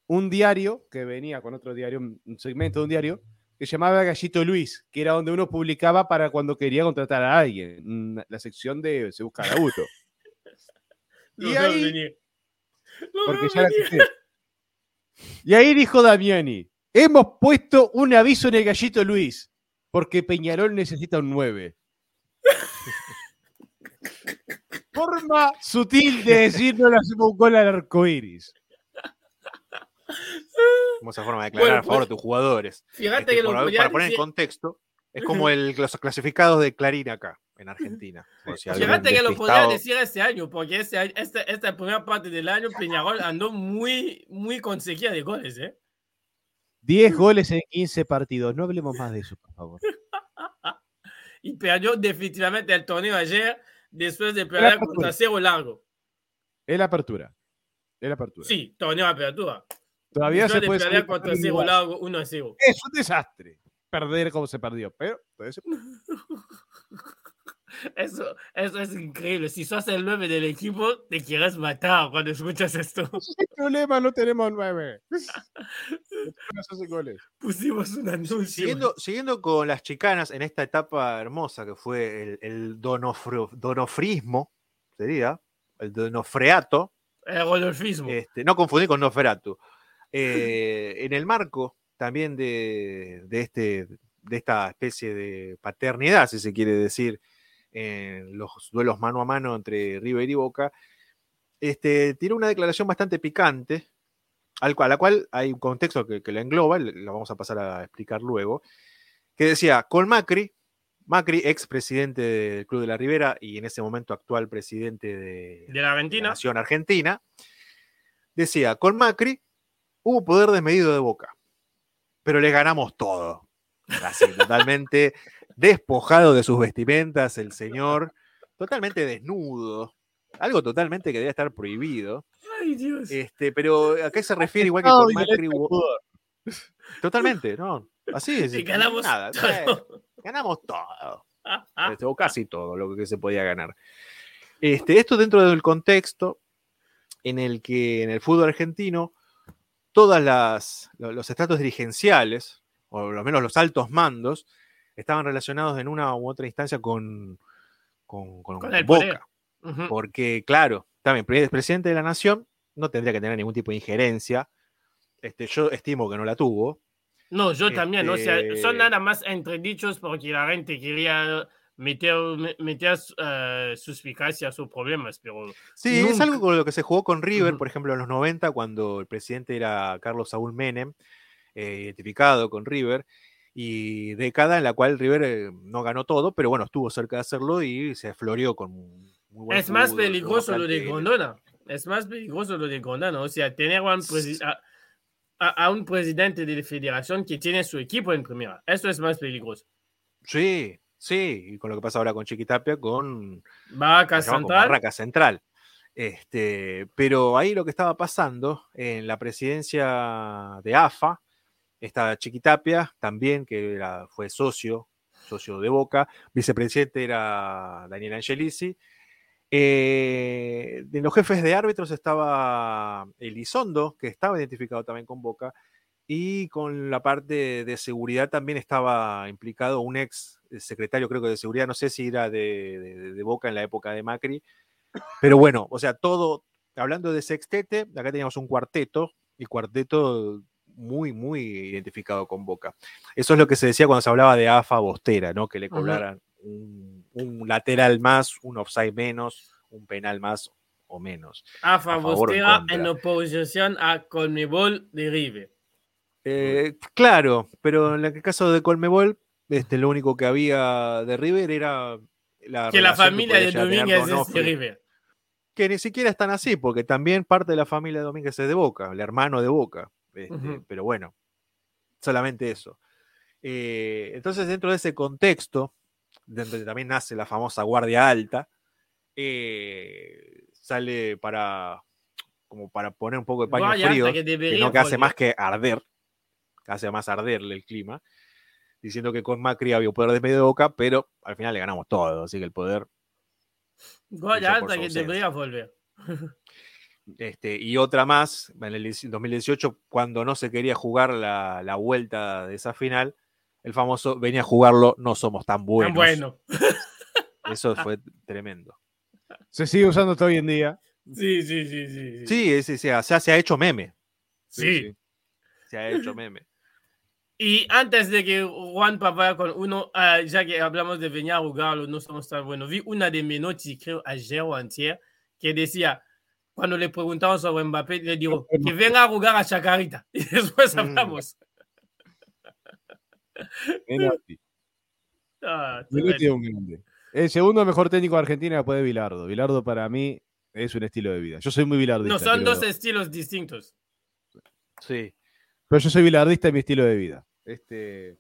un diario que venía con otro diario, un segmento de un diario, que se llamaba Gallito Luis, que era donde uno publicaba para cuando quería contratar a alguien. La sección de Se busca. Lo Y veo ahí- Porque ya la. Y ahí dijo Damiani, hemos puesto un aviso en el Gallito Luis, porque Peñarol necesita un 9. Forma sutil de decir no le hacemos un gol al arcoíris. como esa forma de declarar Bueno, a favor pues, de tus jugadores. Fíjate Este, que para poner en contexto, es como el, los clasificados de Clarín acá, en Argentina. si Fíjate que lo podía decir este año, porque este, año- esta, esta primera parte del año Peñarol andó muy, muy con sequía de goles, ¿eh? 10 goles en 15 partidos. No hablemos más de eso, por favor. Y perdió definitivamente el torneo ayer después de perder contra Cero Largo. Es la apertura. Es la apertura. Sí, torneo de apertura. Todavía Después se de puede perdiendo Cero igual. Largo 1 a 0. Es un desastre. Perder como se perdió. Pero todavía se puede. Eso, eso es increíble. Si sos el 9 del equipo, te quieres matar cuando escuchas esto. Sin problema, no tenemos 9. No se hacen goles. Pusimos un anuncio. Siguiendo, siguiendo con las chicanas en esta etapa hermosa que fue el, el donofro- donofrismo, sería, el donofreato, El rodolfismo. este, no confundir con Noferatu. Eh, en el marco también de, de este, de esta especie de paternidad, si se quiere decir, en los duelos mano a mano entre River y Boca, este, tiró una declaración bastante picante, al cual, a la cual hay un contexto que, que la engloba, lo vamos a pasar a explicar luego, que decía, con Macri, Macri, ex presidente del Club de la Ribera y en ese momento actual presidente de, De la Argentina. Nación Argentina, decía, con Macri hubo poder desmedido de Boca, pero le ganamos todo. Así, totalmente despojado de sus vestimentas, el señor, totalmente desnudo, algo totalmente que debe estar prohibido. Ay, Dios. Este, pero ¿a qué se refiere igual que con Macri? pudor. Totalmente, ¿no? Así es. Ganamos nada, todo. eh, ganamos todo. Ah. Este, o casi todo lo que se podía ganar. Este, esto dentro del contexto en el que en el fútbol argentino todas las lo- los estratos dirigenciales, o por lo menos los altos mandos, estaban relacionados en una u otra instancia con, con, con- el Boca. Porque, claro, también pre- presidente de la nación no tendría que tener ningún tipo de injerencia. Este, yo estimo que no la tuvo. No, yo también, o sea, Este- son nada más entredichos porque la gente quería meter, me- meter eh, suspicacias o problemas, pero Sí, es Nunca. algo con lo que se jugó con River, por ejemplo, en los 90, cuando el presidente era Carlos Saúl Menem, eh, identificado con River, y década en la cual River eh, no ganó todo, pero bueno, estuvo cerca de hacerlo y se floreó con muy buen es más peligroso lo de. Grondona. Es más peligroso lo de Grondona, o sea, tener a un, a, a- a un presidente de la federación que tiene su equipo en primera. Eso es más peligroso. Sí, sí, y con lo que pasa ahora con Chiquitapia, con Barraca Central. Este, pero ahí lo que estaba pasando en la presidencia de AFA, estaba Chiquitapia también, que era- fue socio, socio de Boca, vicepresidente era Daniel Angelici. Eh, de los jefes de árbitros estaba Elizondo, que estaba identificado también con Boca, y con la parte de seguridad también estaba implicado un ex secretario, creo que de seguridad, no sé si era de, de- de Boca en la época de Macri, pero bueno, o sea, todo, hablando de sextete, acá teníamos un cuarteto, y cuarteto muy, muy identificado con Boca. Eso es lo que se decía cuando se hablaba de AFA Bostera, ¿no? Que le cobraran un, un lateral más, un offside menos, un penal más o menos. A favor o en Bostera en oposición a Conmebol de River. Eh, claro, pero en el caso de Colmebol, este, lo único que había de River era la Que la familia de Domínguez es de River. que ni siquiera están así, porque también parte de la familia de Domínguez es de Boca, el hermano de Boca. este. Pero bueno, solamente eso. Eh, entonces, dentro de ese contexto, donde también nace la famosa Guardia Alta, eh, sale para como para poner un poco de paño Guardia frío, que no que hace más que arder, hace más arderle el clima, diciendo que con Macri había poder de medio de boca, pero al final le ganamos todo, así que el poder por Alta que ausencia. debería volver. Este, y otra más, en el 2018, cuando no se quería jugar la, la vuelta de esa final, el famoso venía a jugarlo, no somos tan buenos. Tan bueno. Eso fue tremendo. Se sigue usando hasta hoy en día. Sí, sí, sí, sí. Sí, es- es- o sea, se ha hecho meme. Sí. Se ha hecho meme. Y antes de que Juan vaya con uno, ah, ya que hablamos de venir a jugarlo, no somos tan buenos, vi una de mis notas, creo, ayer o antier, que decía, cuando le preguntamos sobre Mbappé, le digo, que venga a jugar a Chacarita. Y después Mm. hablamos. Menotti. Ah, Menotti es un grande. El segundo mejor técnico de Argentina después de Bilardo. Bilardo para mí es un estilo de vida. Yo soy muy bilardista. no, son dos estilos distintos. Sí. Pero yo soy bilardista en mi estilo de vida. Este,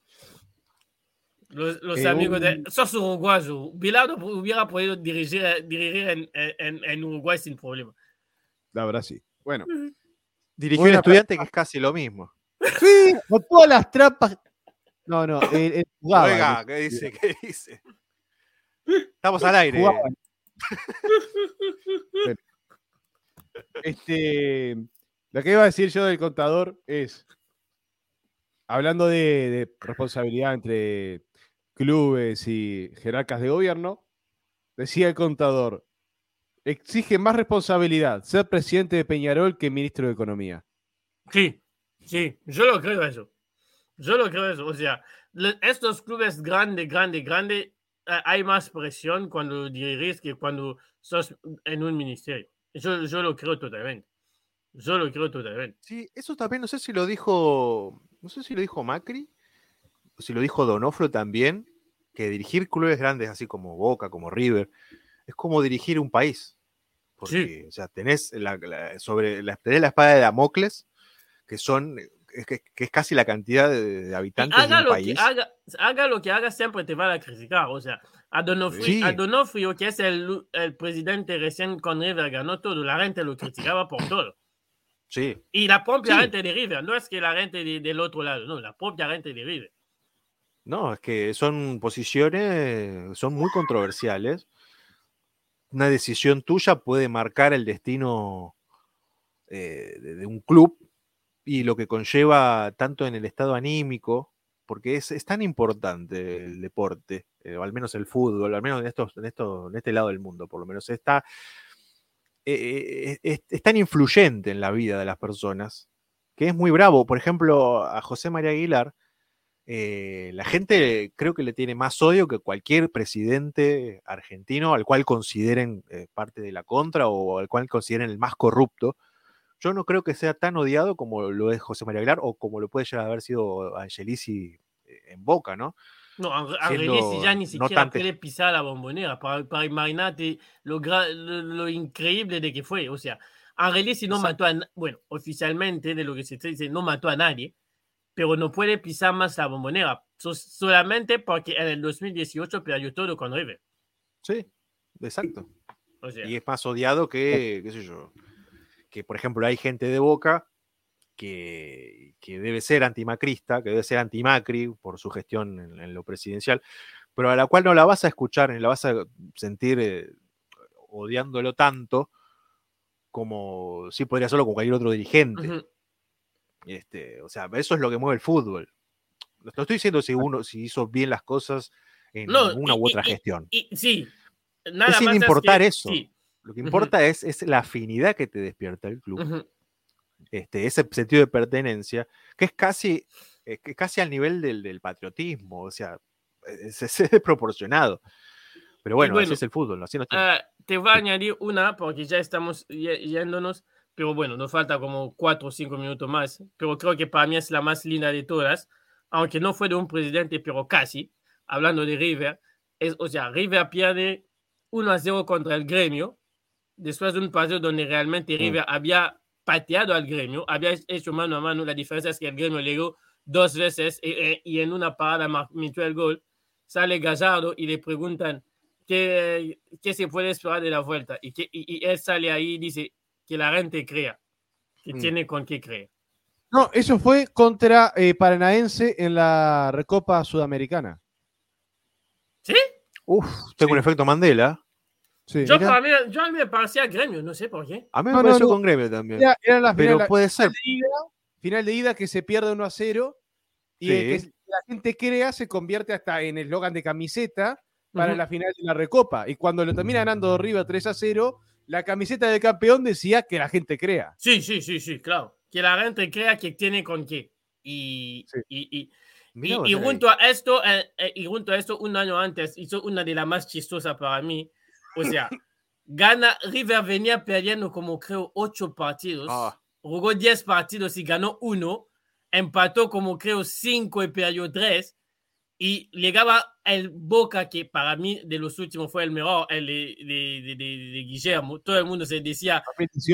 Los, los Eh, amigos de... Sos uruguayo. Bilardo hubiera podido dirigir, dirigir en, en, en Uruguay sin problema. la verdad sí. Bueno. Dirigió Buena un estudiante que es casi lo mismo. Sí, con todas las trampas. No, no, él, él jugaba. Oiga, ¿qué dice? ¿Qué dice? Estamos al aire. Este, lo que iba a decir yo del contador es, hablando de, responsabilidad entre clubes y jerarcas de gobierno, decía el contador, exige más responsabilidad ser presidente de Peñarol que ministro de Economía. Sí, sí, yo lo creo eso. Yo lo creo eso. O sea, estos clubes grandes, grandes, grandes, hay más presión cuando dirigís que cuando sos en un ministerio. Yo, yo lo creo totalmente. Yo lo creo totalmente. Sí, eso también, no sé si lo dijo, no sé si lo dijo Macri, o si lo dijo Donofrio también, que dirigir clubes grandes así como Boca, como River, es como dirigir un país. Porque, o sea, tenés la, sobre la, tenés la espada de Damocles, que son que, es casi la cantidad de, habitantes de un país. haga, haga, lo que haga, siempre te van a criticar. O sea, a Donofrio, que es el, el, presidente recién con River, ganó todo. La gente lo criticaba por todo. Sí. Y la propia gente de River, no es que la gente del otro lado, no, la propia gente de River. No, es que son posiciones, son muy controversiales. Una decisión tuya puede marcar el destino eh, de, un club y lo que conlleva tanto en el estado anímico, porque es, tan importante el deporte, eh, o al menos el fútbol, al menos en, estos, en, esto, en este lado del mundo, por lo menos está, eh, es, tan influyente en la vida de las personas, que es muy bravo. Por ejemplo, a José María Aguilar, eh, la gente creo que le tiene más odio que cualquier presidente argentino al cual consideren eh, parte de la contra o al cual consideren el más corrupto. Yo no creo que sea tan odiado como lo es José María Aguilar o como lo puede llegar a haber sido Angelici eh, en Boca, ¿no? No, Angelici ya ni siquiera quiere pisar la bombonera para, para imaginarte lo, lo, increíble de que fue. O sea, Angelici no mató a, bueno, oficialmente de lo que se dice, no mató a nadie, pero no puede pisar más la bombonera, solamente porque en el 2018 perdió todo con River. Sí, exacto. y es más odiado que, qué sé yo, que por ejemplo hay gente de Boca que, que debe ser antimacrista, que debe ser antimacri por su gestión en, lo presidencial, pero a la cual no la vas a escuchar ni la vas a sentir eh, odiándolo tanto como sí podría hacerlo con cualquier otro dirigente. Este, o sea, eso es lo que mueve el fútbol. No estoy diciendo si uno si hizo bien las cosas en una u otra gestión. sí, nada sin importar eso. Lo que importa es, es, la afinidad que te despierta el club. Este, ese sentido de pertenencia, que es casi, eh, casi al nivel del, del, patriotismo. O sea, es, es desproporcionado. Pero bueno, ese es el fútbol. Así ah, te voy a añadir una, porque ya estamos yéndonos pero bueno, nos falta como cuatro o cinco minutos más, pero creo que para mí es la más linda de todas, aunque no fue de un presidente, pero casi, hablando de River, es, o sea, River pierde 1 a 0 contra el gremio, después de un partido donde realmente mm. River había pateado al gremio, había hecho mano a mano, la diferencia es que el gremio llegó dos veces y, y en una parada metió el gol, sale Gallardo y le preguntan qué, qué se puede esperar de la vuelta, y, que, y él sale ahí y dice, que la gente crea, que mm. tiene con qué creer. No, eso fue contra eh, Paranaense en la Recopa Sudamericana. ¿Sí? Uf, tengo un efecto Mandela. Sí, yo, para mí, yo, a mí me parecía gremio, no sé por qué. A mí me pareció con gremio también. Era, la pero puede ser. final de ida que se pierde 1 a 0 y que la gente crea se convierte hasta en eslogan de camiseta para la final de la Recopa. Y cuando lo termina ganando arriba 3 a 0, la camiseta de campeón decía que la gente crea. Sí, sí, sí, sí, claro. Que la gente crea que tiene con qué. Y, y, y, junto a esto, eh, eh, y junto a esto, un año antes, hizo una de las más chistosas para mí. O sea, gana, River venía perdiendo como creo ocho partidos. Ah. Jugó diez partidos y ganó uno. Empató como creo cinco y perdió tres y llegaba el Boca, que para mí de los últimos fue el mejor, el de, de, de, Guillermo. Todo el mundo se decía.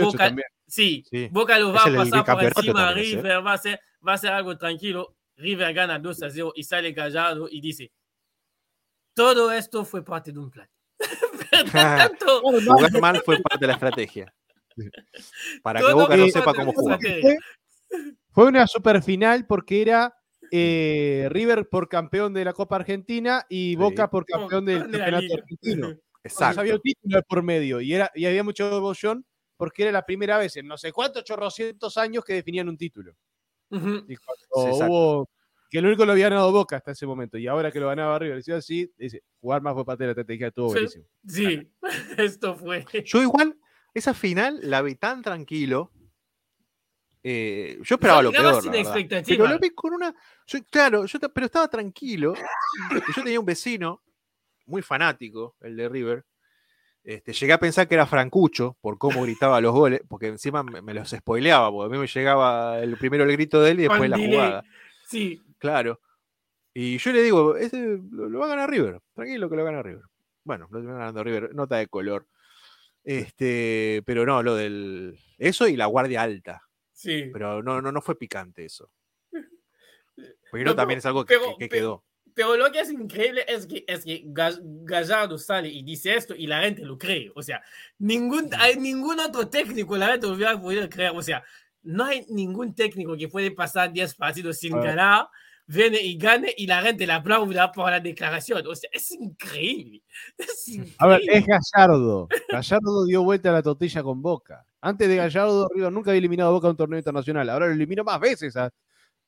Boca, sí, Boca lo va a pasar por encima ¿eh? River, va, a ser, va a ser algo tranquilo. River gana 2 a 0 y sale callado y dice: Todo esto fue parte de un plan. jugar mal fue parte de la estrategia. Para que Boca no sepa cómo jugar. Fue una super final porque era eh, River por campeón de la Copa Argentina y Boca por campeón del campeonato argentino. Exacto. había un título por medio y, era, y había mucho devoción porque era la primera vez en no sé cuántos chorrocientos años que definían un título. Y hubo que el único que lo había ganado Boca hasta ese momento y ahora que lo ganaba River, decía así, dice, jugar más fue parte de la estrategia, todo buenísimo. Sí, esto fue. Yo igual, esa final la vi tan tranquilo eh, yo esperaba lo peor. pero lo vi con una. claro, yo, pero estaba tranquilo. Yo tenía un vecino muy fanático, el de River, Este, llegué a pensar que era Francucho por cómo gritaba los goles, porque encima me, me los spoileaba, porque a mí me llegaba el primero el grito de él y después la jugada. Sí, Claro. Y yo le digo, ese lo, lo va a ganar River. Tranquilo que lo gana River. Bueno, lo termina ganando River. Nota de color. Este, pero no, lo del. Eso y la guardia alta. sí. Pero no, no, no fue picante eso. Porque No, también pero- es algo que, pero- que pero- quedó. Pero lo que es increíble es que, es que Ga- Gallardo sale y dice esto y la gente lo cree. O sea, ningún, hay ningún otro técnico la gente lo hubiera podido creer. O sea, no hay ningún técnico que puede pasar 10 partidos sin ganar, viene y gane y la gente le aplauda por la declaración. O sea, es increíble. Es increíble. A ver, es Gallardo. Gallardo dio vuelta a la tortilla con Boca. Antes de Gallardo, River nunca había eliminado a Boca de un torneo internacional. Ahora lo eliminó más veces a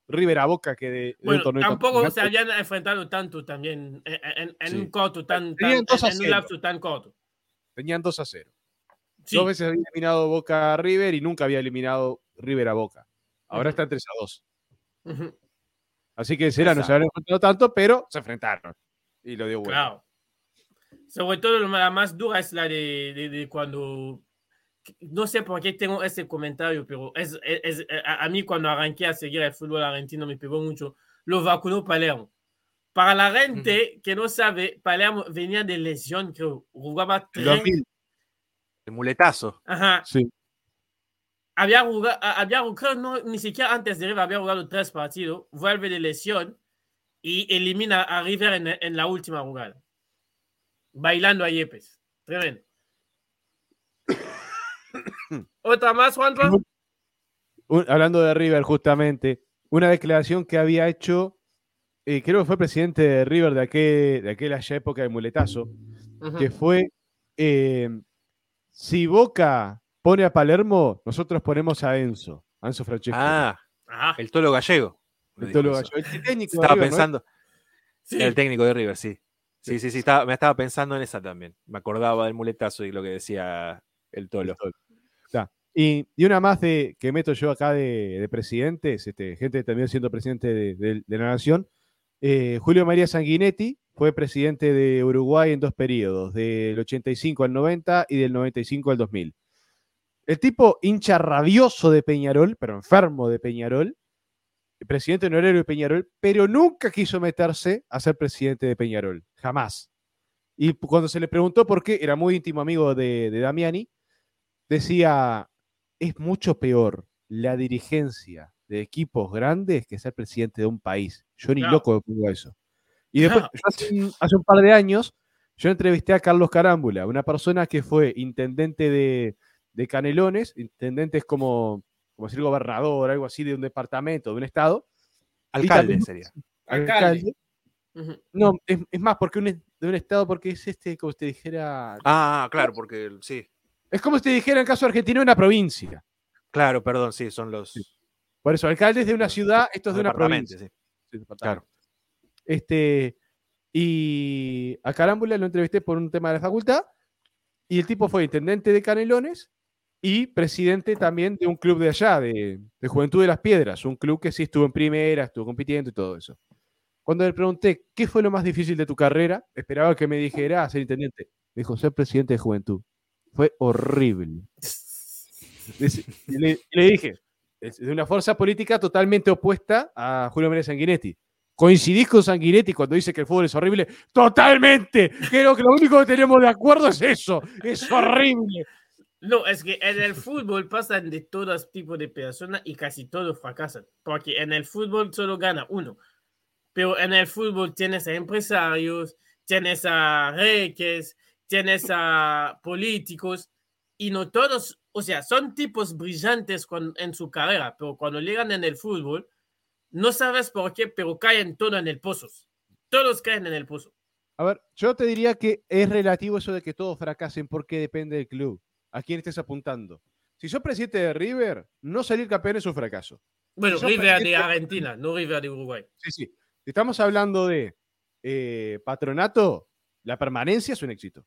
River a Boca que de, de un Bueno, torneo tampoco se habían enfrentado tanto también en, en- en Sí. un corto tan, tan en un lapso tan corto. Tenían 2 a 0. Sí, Dos veces había eliminado Boca a River y nunca había eliminado River a Boca. Ahora está 3 a 2. ujú, Así que será, no se habían enfrentado tanto, pero se enfrentaron. Y lo dio vuelta. claro. Sobre todo la más dura es la de, de- de cuando no sé por qué tengo ese comentario, pero es, es- es- a, mí cuando arranqué a seguir el fútbol argentino me pegó mucho. Lo vacunó Palermo. Para la gente que no sabe, Palermo venía de lesión, creo. Jugaba En tres. 2000, El muletazo. Ajá. sí. Había jugado, había, creo, no, ni siquiera antes de River había jugado tres partidos. Vuelve de lesión y elimina a River en, en la última jugada. Bailando a Yepes. Tremendo. ¿Otra más, Juanpa? Un- hablando de River, justamente, una declaración que había hecho, eh, creo que fue presidente de River de, aquel, de aquella época de muletazo, que fue, eh, si Boca pone a Palermo, nosotros ponemos a Enzo, a Enzo Francesco. Ah, Ajá. el Tolo Gallego. El Tolo. Gallo. El técnico de Estaba pensando. Sí. El técnico de River, sí. Sí, sí, sí, estaba- me estaba pensando en esa también. Me acordaba del muletazo y lo que decía el Tolo. Está. Y, y una más de, que meto yo acá de, de presidentes, este, gente que terminó siendo presidente de, de- de la nación. Eh, Julio María Sanguinetti fue presidente de Uruguay en dos periodos, del 85 al 90 y del 95 al 2000. El tipo hincha rabioso de Peñarol, pero enfermo de Peñarol, presidente honorario de Peñarol, pero nunca quiso meterse a ser presidente de Peñarol, jamás. Y cuando se le preguntó por qué, era muy íntimo amigo de, de Damiani, decía, es mucho peor la dirigencia de equipos grandes que ser presidente de un país. Yo ni loco me pongo eso. Y después, hace, un, hace un par de años, yo entrevisté a Carlos Carámbula, una persona que fue intendente de, de Canelones, intendente es como, como decir gobernador, algo así de un departamento, de un estado. Alcalde también- sería. Alcalde. No, es, es más, porque un, de un estado, porque es este, como si te dijera. Ah, claro, porque sí. Es como si te dijera en caso argentino una provincia. Claro, perdón, sí, son los. Por eso, alcalde es de una ciudad, esto es los de una provincia. sí. Sí, departamento. Este, y a Carámbula lo entrevisté por un tema de la facultad. Y el tipo fue intendente de Canelones y presidente también de un club de allá, de, de Juventud de las Piedras, un club que sí estuvo en primera, estuvo compitiendo y todo eso. Cuando le pregunté qué fue lo más difícil de tu carrera, esperaba que me dijera "Ah, ser intendente. Me dijo ser presidente de Juventud. Fue horrible. Le, le dije, de una fuerza política totalmente opuesta a Julio María Sanguinetti. ¿Coincidís con Sanguinetti cuando dice que el fútbol es horrible? ¡Totalmente! Creo que lo único que tenemos de acuerdo es eso. ¡Es horrible! No, es que en el fútbol pasan de todos tipos de personas y casi todos fracasan. Porque en el fútbol solo gana uno. Pero en el fútbol tienes a empresarios, tienes a reyes, tienes a políticos y no todos, o sea, son tipos brillantes en su carrera, pero cuando llegan en el fútbol, no sabes por qué, pero caen todos en el pozo. Todos caen en el pozo. A ver, yo te diría que es relativo eso de que todos fracasen porque depende del club. ¿A quién estés apuntando? Si sos presidente de River, no salir campeón es un fracaso. Bueno, River de Argentina, no River de Uruguay. Sí, sí. Si estamos hablando de eh, patronato, la permanencia es un éxito.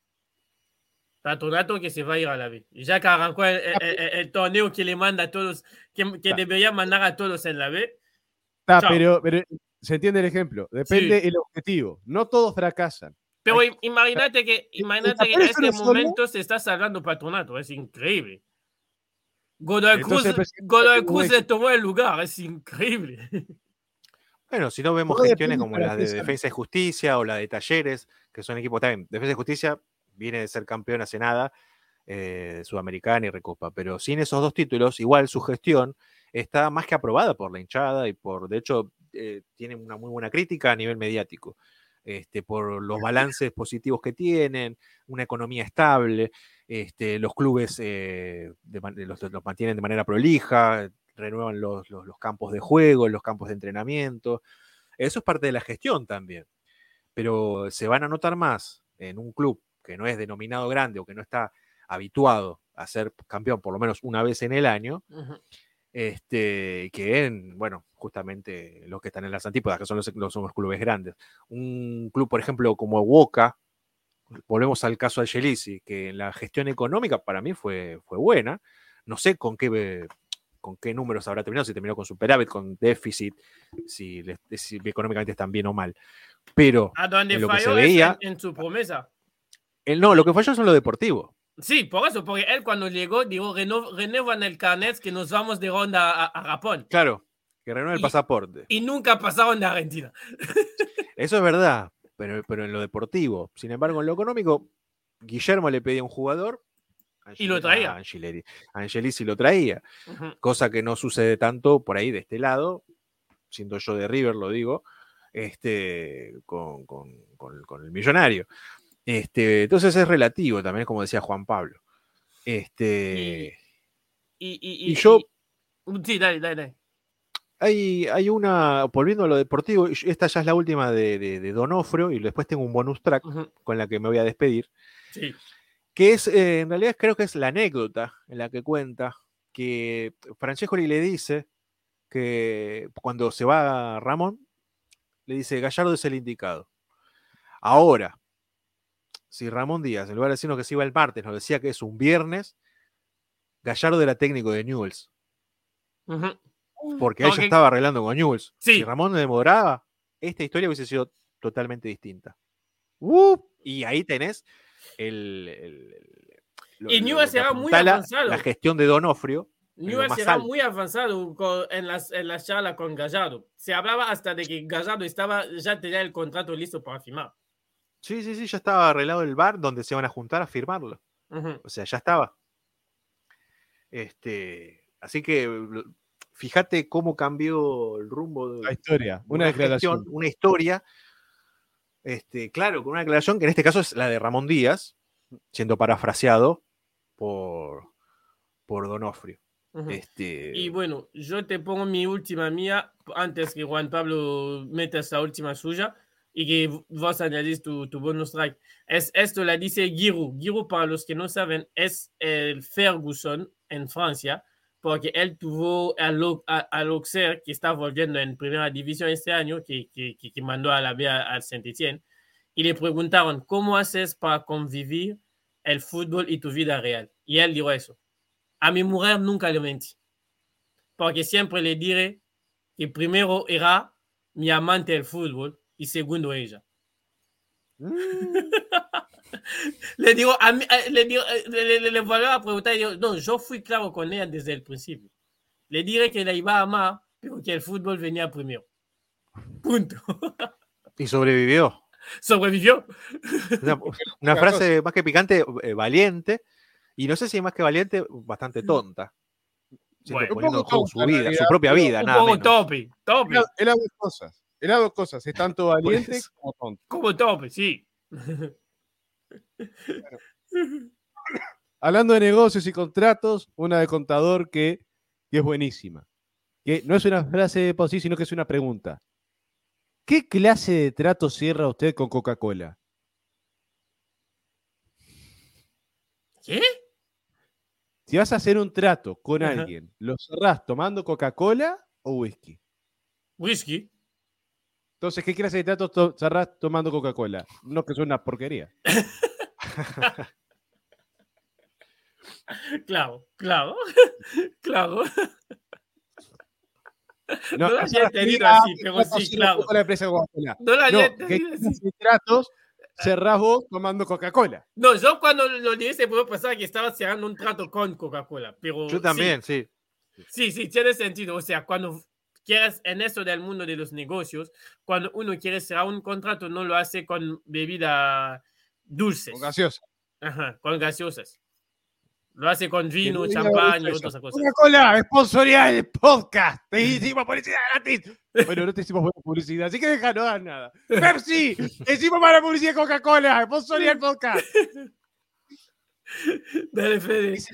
Patronato que se va a ir a la B. Y ya que arrancó el, el- el- el torneo que le manda a todos, que, que debería mandar a todos en la B. Está, pero se entiende el ejemplo. Depende el objetivo. No todos fracasan. Pero im- imagínate que, imagínate que en este momento se está salvando patronato, es increíble. Godoy Cruz, presidente, Godoy Cruz le tomó el lugar, es increíble. Bueno, si no vemos gestiones como la de. Defensa y Justicia o la de Talleres, que son equipos también. Defensa y Justicia viene de ser campeón hace nada, eh, Sudamericana y Recopa, pero sin esos dos títulos, igual su gestión está más que aprobada por la hinchada y por, de hecho, eh, tiene una muy buena crítica a nivel mediático. Este, por los balances positivos que tienen, una economía estable, este, los clubes eh, de los, los mantienen de manera prolija, renuevan los, los- los campos de juego, los campos de entrenamiento. Eso es parte de la gestión también. Pero se van a notar más en un club que no es denominado grande o que no está habituado a ser campeón por lo menos una vez en el año. Este, que en, bueno, justamente los que están en las antípodas, que son los, los- son los clubes grandes. Un club, por ejemplo, como Boca, volvemos al caso de Chelsea, que la gestión económica para mí fue, fue buena. No sé con qué, eh, con qué números habrá terminado, si terminó con superávit, con déficit, si, si económicamente están bien o mal. Pero A donde en lo que se falló es veía- en, en su promesa. el, no, lo que falló son lo deportivo. Sí, por eso, porque él cuando llegó dijo, "Reno- renuevan el carnet que nos vamos de ronda a, a Japón. Claro, que renueve el pasaporte. Y nunca pasaron de Argentina. Eso es verdad, pero, pero en lo deportivo. Sin embargo, en lo económico, Guillermo le pedía un jugador. Y lo Angel- traía. a Angeleri- a Angelici lo traía, Ujú. cosa que no sucede tanto por ahí de este lado, siendo yo de River, lo digo, este, con, con- con- con el millonario. Este, entonces es relativo también, como decía Juan Pablo. Este, Y, y, Y yo- Sí, dale, dale, dale. hay, hay una, volviendo a lo deportivo, esta ya es la última de, de, de Donofrio, y después tengo un bonus track con la que me voy a despedir. Sí. que es, eh, en realidad creo que es la anécdota en la que cuenta que Francescoli le dice que cuando se va Ramón, le dice, Gallardo es el indicado. Ahora, si Ramón Díaz, en lugar de decirnos que se iba el martes, nos decía que es un viernes, Gallardo era técnico de Newells, porque ya estaba arreglando con Newells. Sí. Si Ramón demoraba, esta historia hubiese sido totalmente distinta. Uh, Y ahí tenés el. el- el- lo- Y Newell's muy avanzado. La gestión de Donofrio. más era alto. muy avanzado con- en, las, en las charlas con Gallardo. Se hablaba hasta de que Gallardo estaba, ya tenía el contrato listo para firmar. Sí, sí, sí, ya estaba arreglado el bar donde se van a juntar a firmarlo. O sea, ya estaba. Este, así que fíjate cómo cambió el rumbo de la historia, de una declaración. gestión, una historia. Este, claro, con una declaración que en este caso es la de Ramón Díaz, siendo parafraseado por, por Donofrio. Ujú. Este, Y bueno, yo te pongo mi última mía antes que Juan Pablo meta esa última suya y que vos añadís tu, tu bonus track. Es, esto la dice Giroud? Giroud, para los que no saben, es el Ferguson en Francia, porque él tuvo al, Auxerre, que está volviendo en primera división este año, que, que, que- mandó a la B al Saint-Etienne, y le preguntaron, ¿cómo haces para convivir el fútbol y tu vida real? Y él dijo eso. A mi mujer nunca le mentí porque siempre le diré que primero era mi amante del fútbol y segundo ella. Mm, Le digo, a mí- eh, le, digo, eh, le, le, le volví a preguntar digo, no, yo fui claro con ella desde el principio. Le diré que la iba a amar, pero que el fútbol venía primero. Punto. y sobrevivió. Sobrevivió. Una, frase más que picante, eh, valiente. Y no sé si más que valiente, bastante tonta. Bueno. poniendo en Un poco juego su vida, su propia vida, Un nada poco menos. tope, tope, Era, era dos cosas. Era dos cosas. Es tanto valiente como tonto. como tope, sí. Hablando de negocios y contratos, una de contador que, que es buenísima. Que no es una frase de sí, sino que es una pregunta. ¿Qué clase de trato cierra usted con Coca-Cola? ¿Qué? Si vas a hacer un trato con Ajá. alguien, ¿lo cerrás tomando Coca-Cola o whisky? Whisky. Entonces, ¿qué clase de trato to- cerrás tomando Coca-Cola? No, que es una porquería. Claro, claro, claro. No, No lo había entendido Ah, así, ¿qué pero sí, claro. con la empresa Coca-Cola? No la No, había ¿qué entendido así. cerrás vos tomando Coca-Cola. No, yo cuando lo dije puedo pensar que estaba cerrando un trato con Coca-Cola, pero Yo también, sí. Sí, sí, sí, tiene sentido. O sea, cuando quieres en eso del mundo de los negocios, cuando uno quiere cerrar un contrato, no lo hace con bebida dulces. Con gaseosa. Ajá, con gaseosas. Lo hace con vino, champán y otras cosas. Coca-Cola, sponsoría el podcast. Te hicimos publicidad gratis. Bueno, no te hicimos buena publicidad, así que deja, no hagas nada. Pepsi, te hicimos para publicidad de Coca-Cola, sponsoría el podcast. Dale, Fede. Los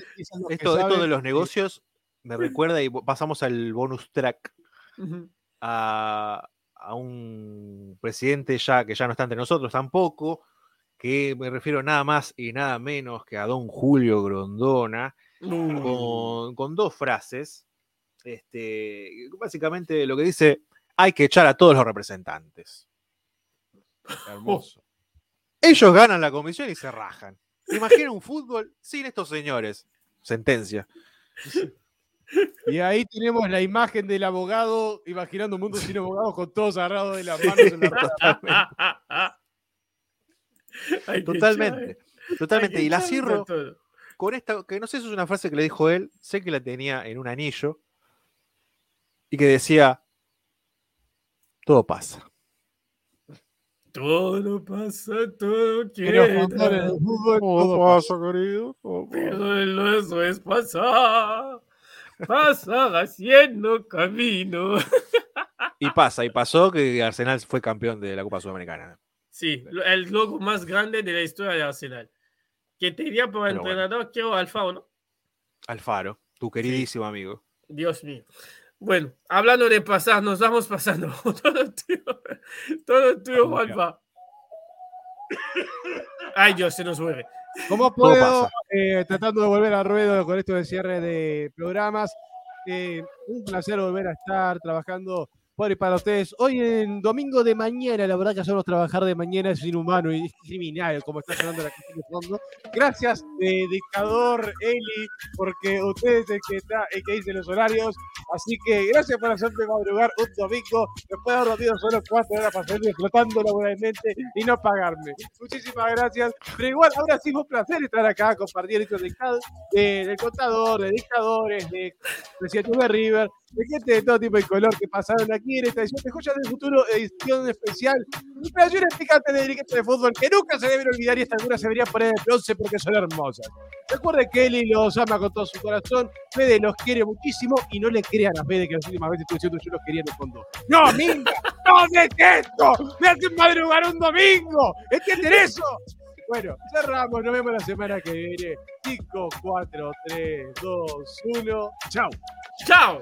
que Esto, esto de los negocios me recuerda y pasamos al bonus track A, a un presidente ya que ya no está entre nosotros tampoco, que me refiero nada más y nada menos que a don Julio Grondona, Uh, con, con dos frases. Este, básicamente lo que dice, hay que echar a todos los representantes. Hermoso. Ellos ganan la comisión y se rajan. Imagina un fútbol sin estos señores. Sentencia. Y ahí tenemos la imagen del abogado, imaginando un mundo sin abogados con todos agarrados de las manos en la que Totalmente. Totalmente. Y la cierro todo. con esta, que no sé si es una frase que le dijo él, sé que la tenía en un anillo, y que decía, todo pasa. Todo pasa, todo fútbol, en el fútbol, todo pasa. querido. Pero eso es pasar. Pasar haciendo camino. Y pasa, y pasó que Arsenal fue campeón de la Copa Sudamericana. Sí, el logo más grande de la historia de Arsenal. Que tenía por Pero bueno. entrenador, creo, Alfao, ¿no? Alfaro, tu queridísimo amigo. Dios mío. Bueno, hablando de pasar, nos vamos pasando. todo tuyo, todo tuyo. Juanpa. Ay, Dios, se nos vuelve. ¿Cómo Todo puedo, eh, tratando de volver al ruedo con esto de cierre de programas, eh, un placer volver a estar trabajando por y para ustedes. Hoy en domingo de mañana, la verdad que hacernos trabajar de mañana es inhumano y criminal, como está sonando la canción de fondo. Gracias, eh, dictador Eli, porque usted es el que, está, el que dice los horarios. Así que gracias por hacerme madrugar un domingo después de haber dormido solo cuatro horas para salir explotando laboralmente y no pagarme. Muchísimas gracias. Pero igual, ahora sí fue un placer estar acá, compartir estos dictados de- del contador, de dictadores, de presidente de River, de gente de todo tipo y color que pasaron aquí en esta edición de Joyas del Futuro, edición especial. Operaciones picantes de dirigentes de fútbol que nunca se deben olvidar y estas algunas se deberían poner en bronce porque son hermosas. Recuerden que Eli los ama con todo su corazón, Fede los quiere muchísimo y no le crean a Fede que las últimas veces estuve diciendo yo los quería en el fondo. ¡No, minga! ¡No detesto! ¡Me hacen madrugar un domingo! ¿Entienden eso? Bueno, cerramos, nos vemos la semana que viene. 5, 4, 3, 2, 1. ¡Chao! ¡Chao!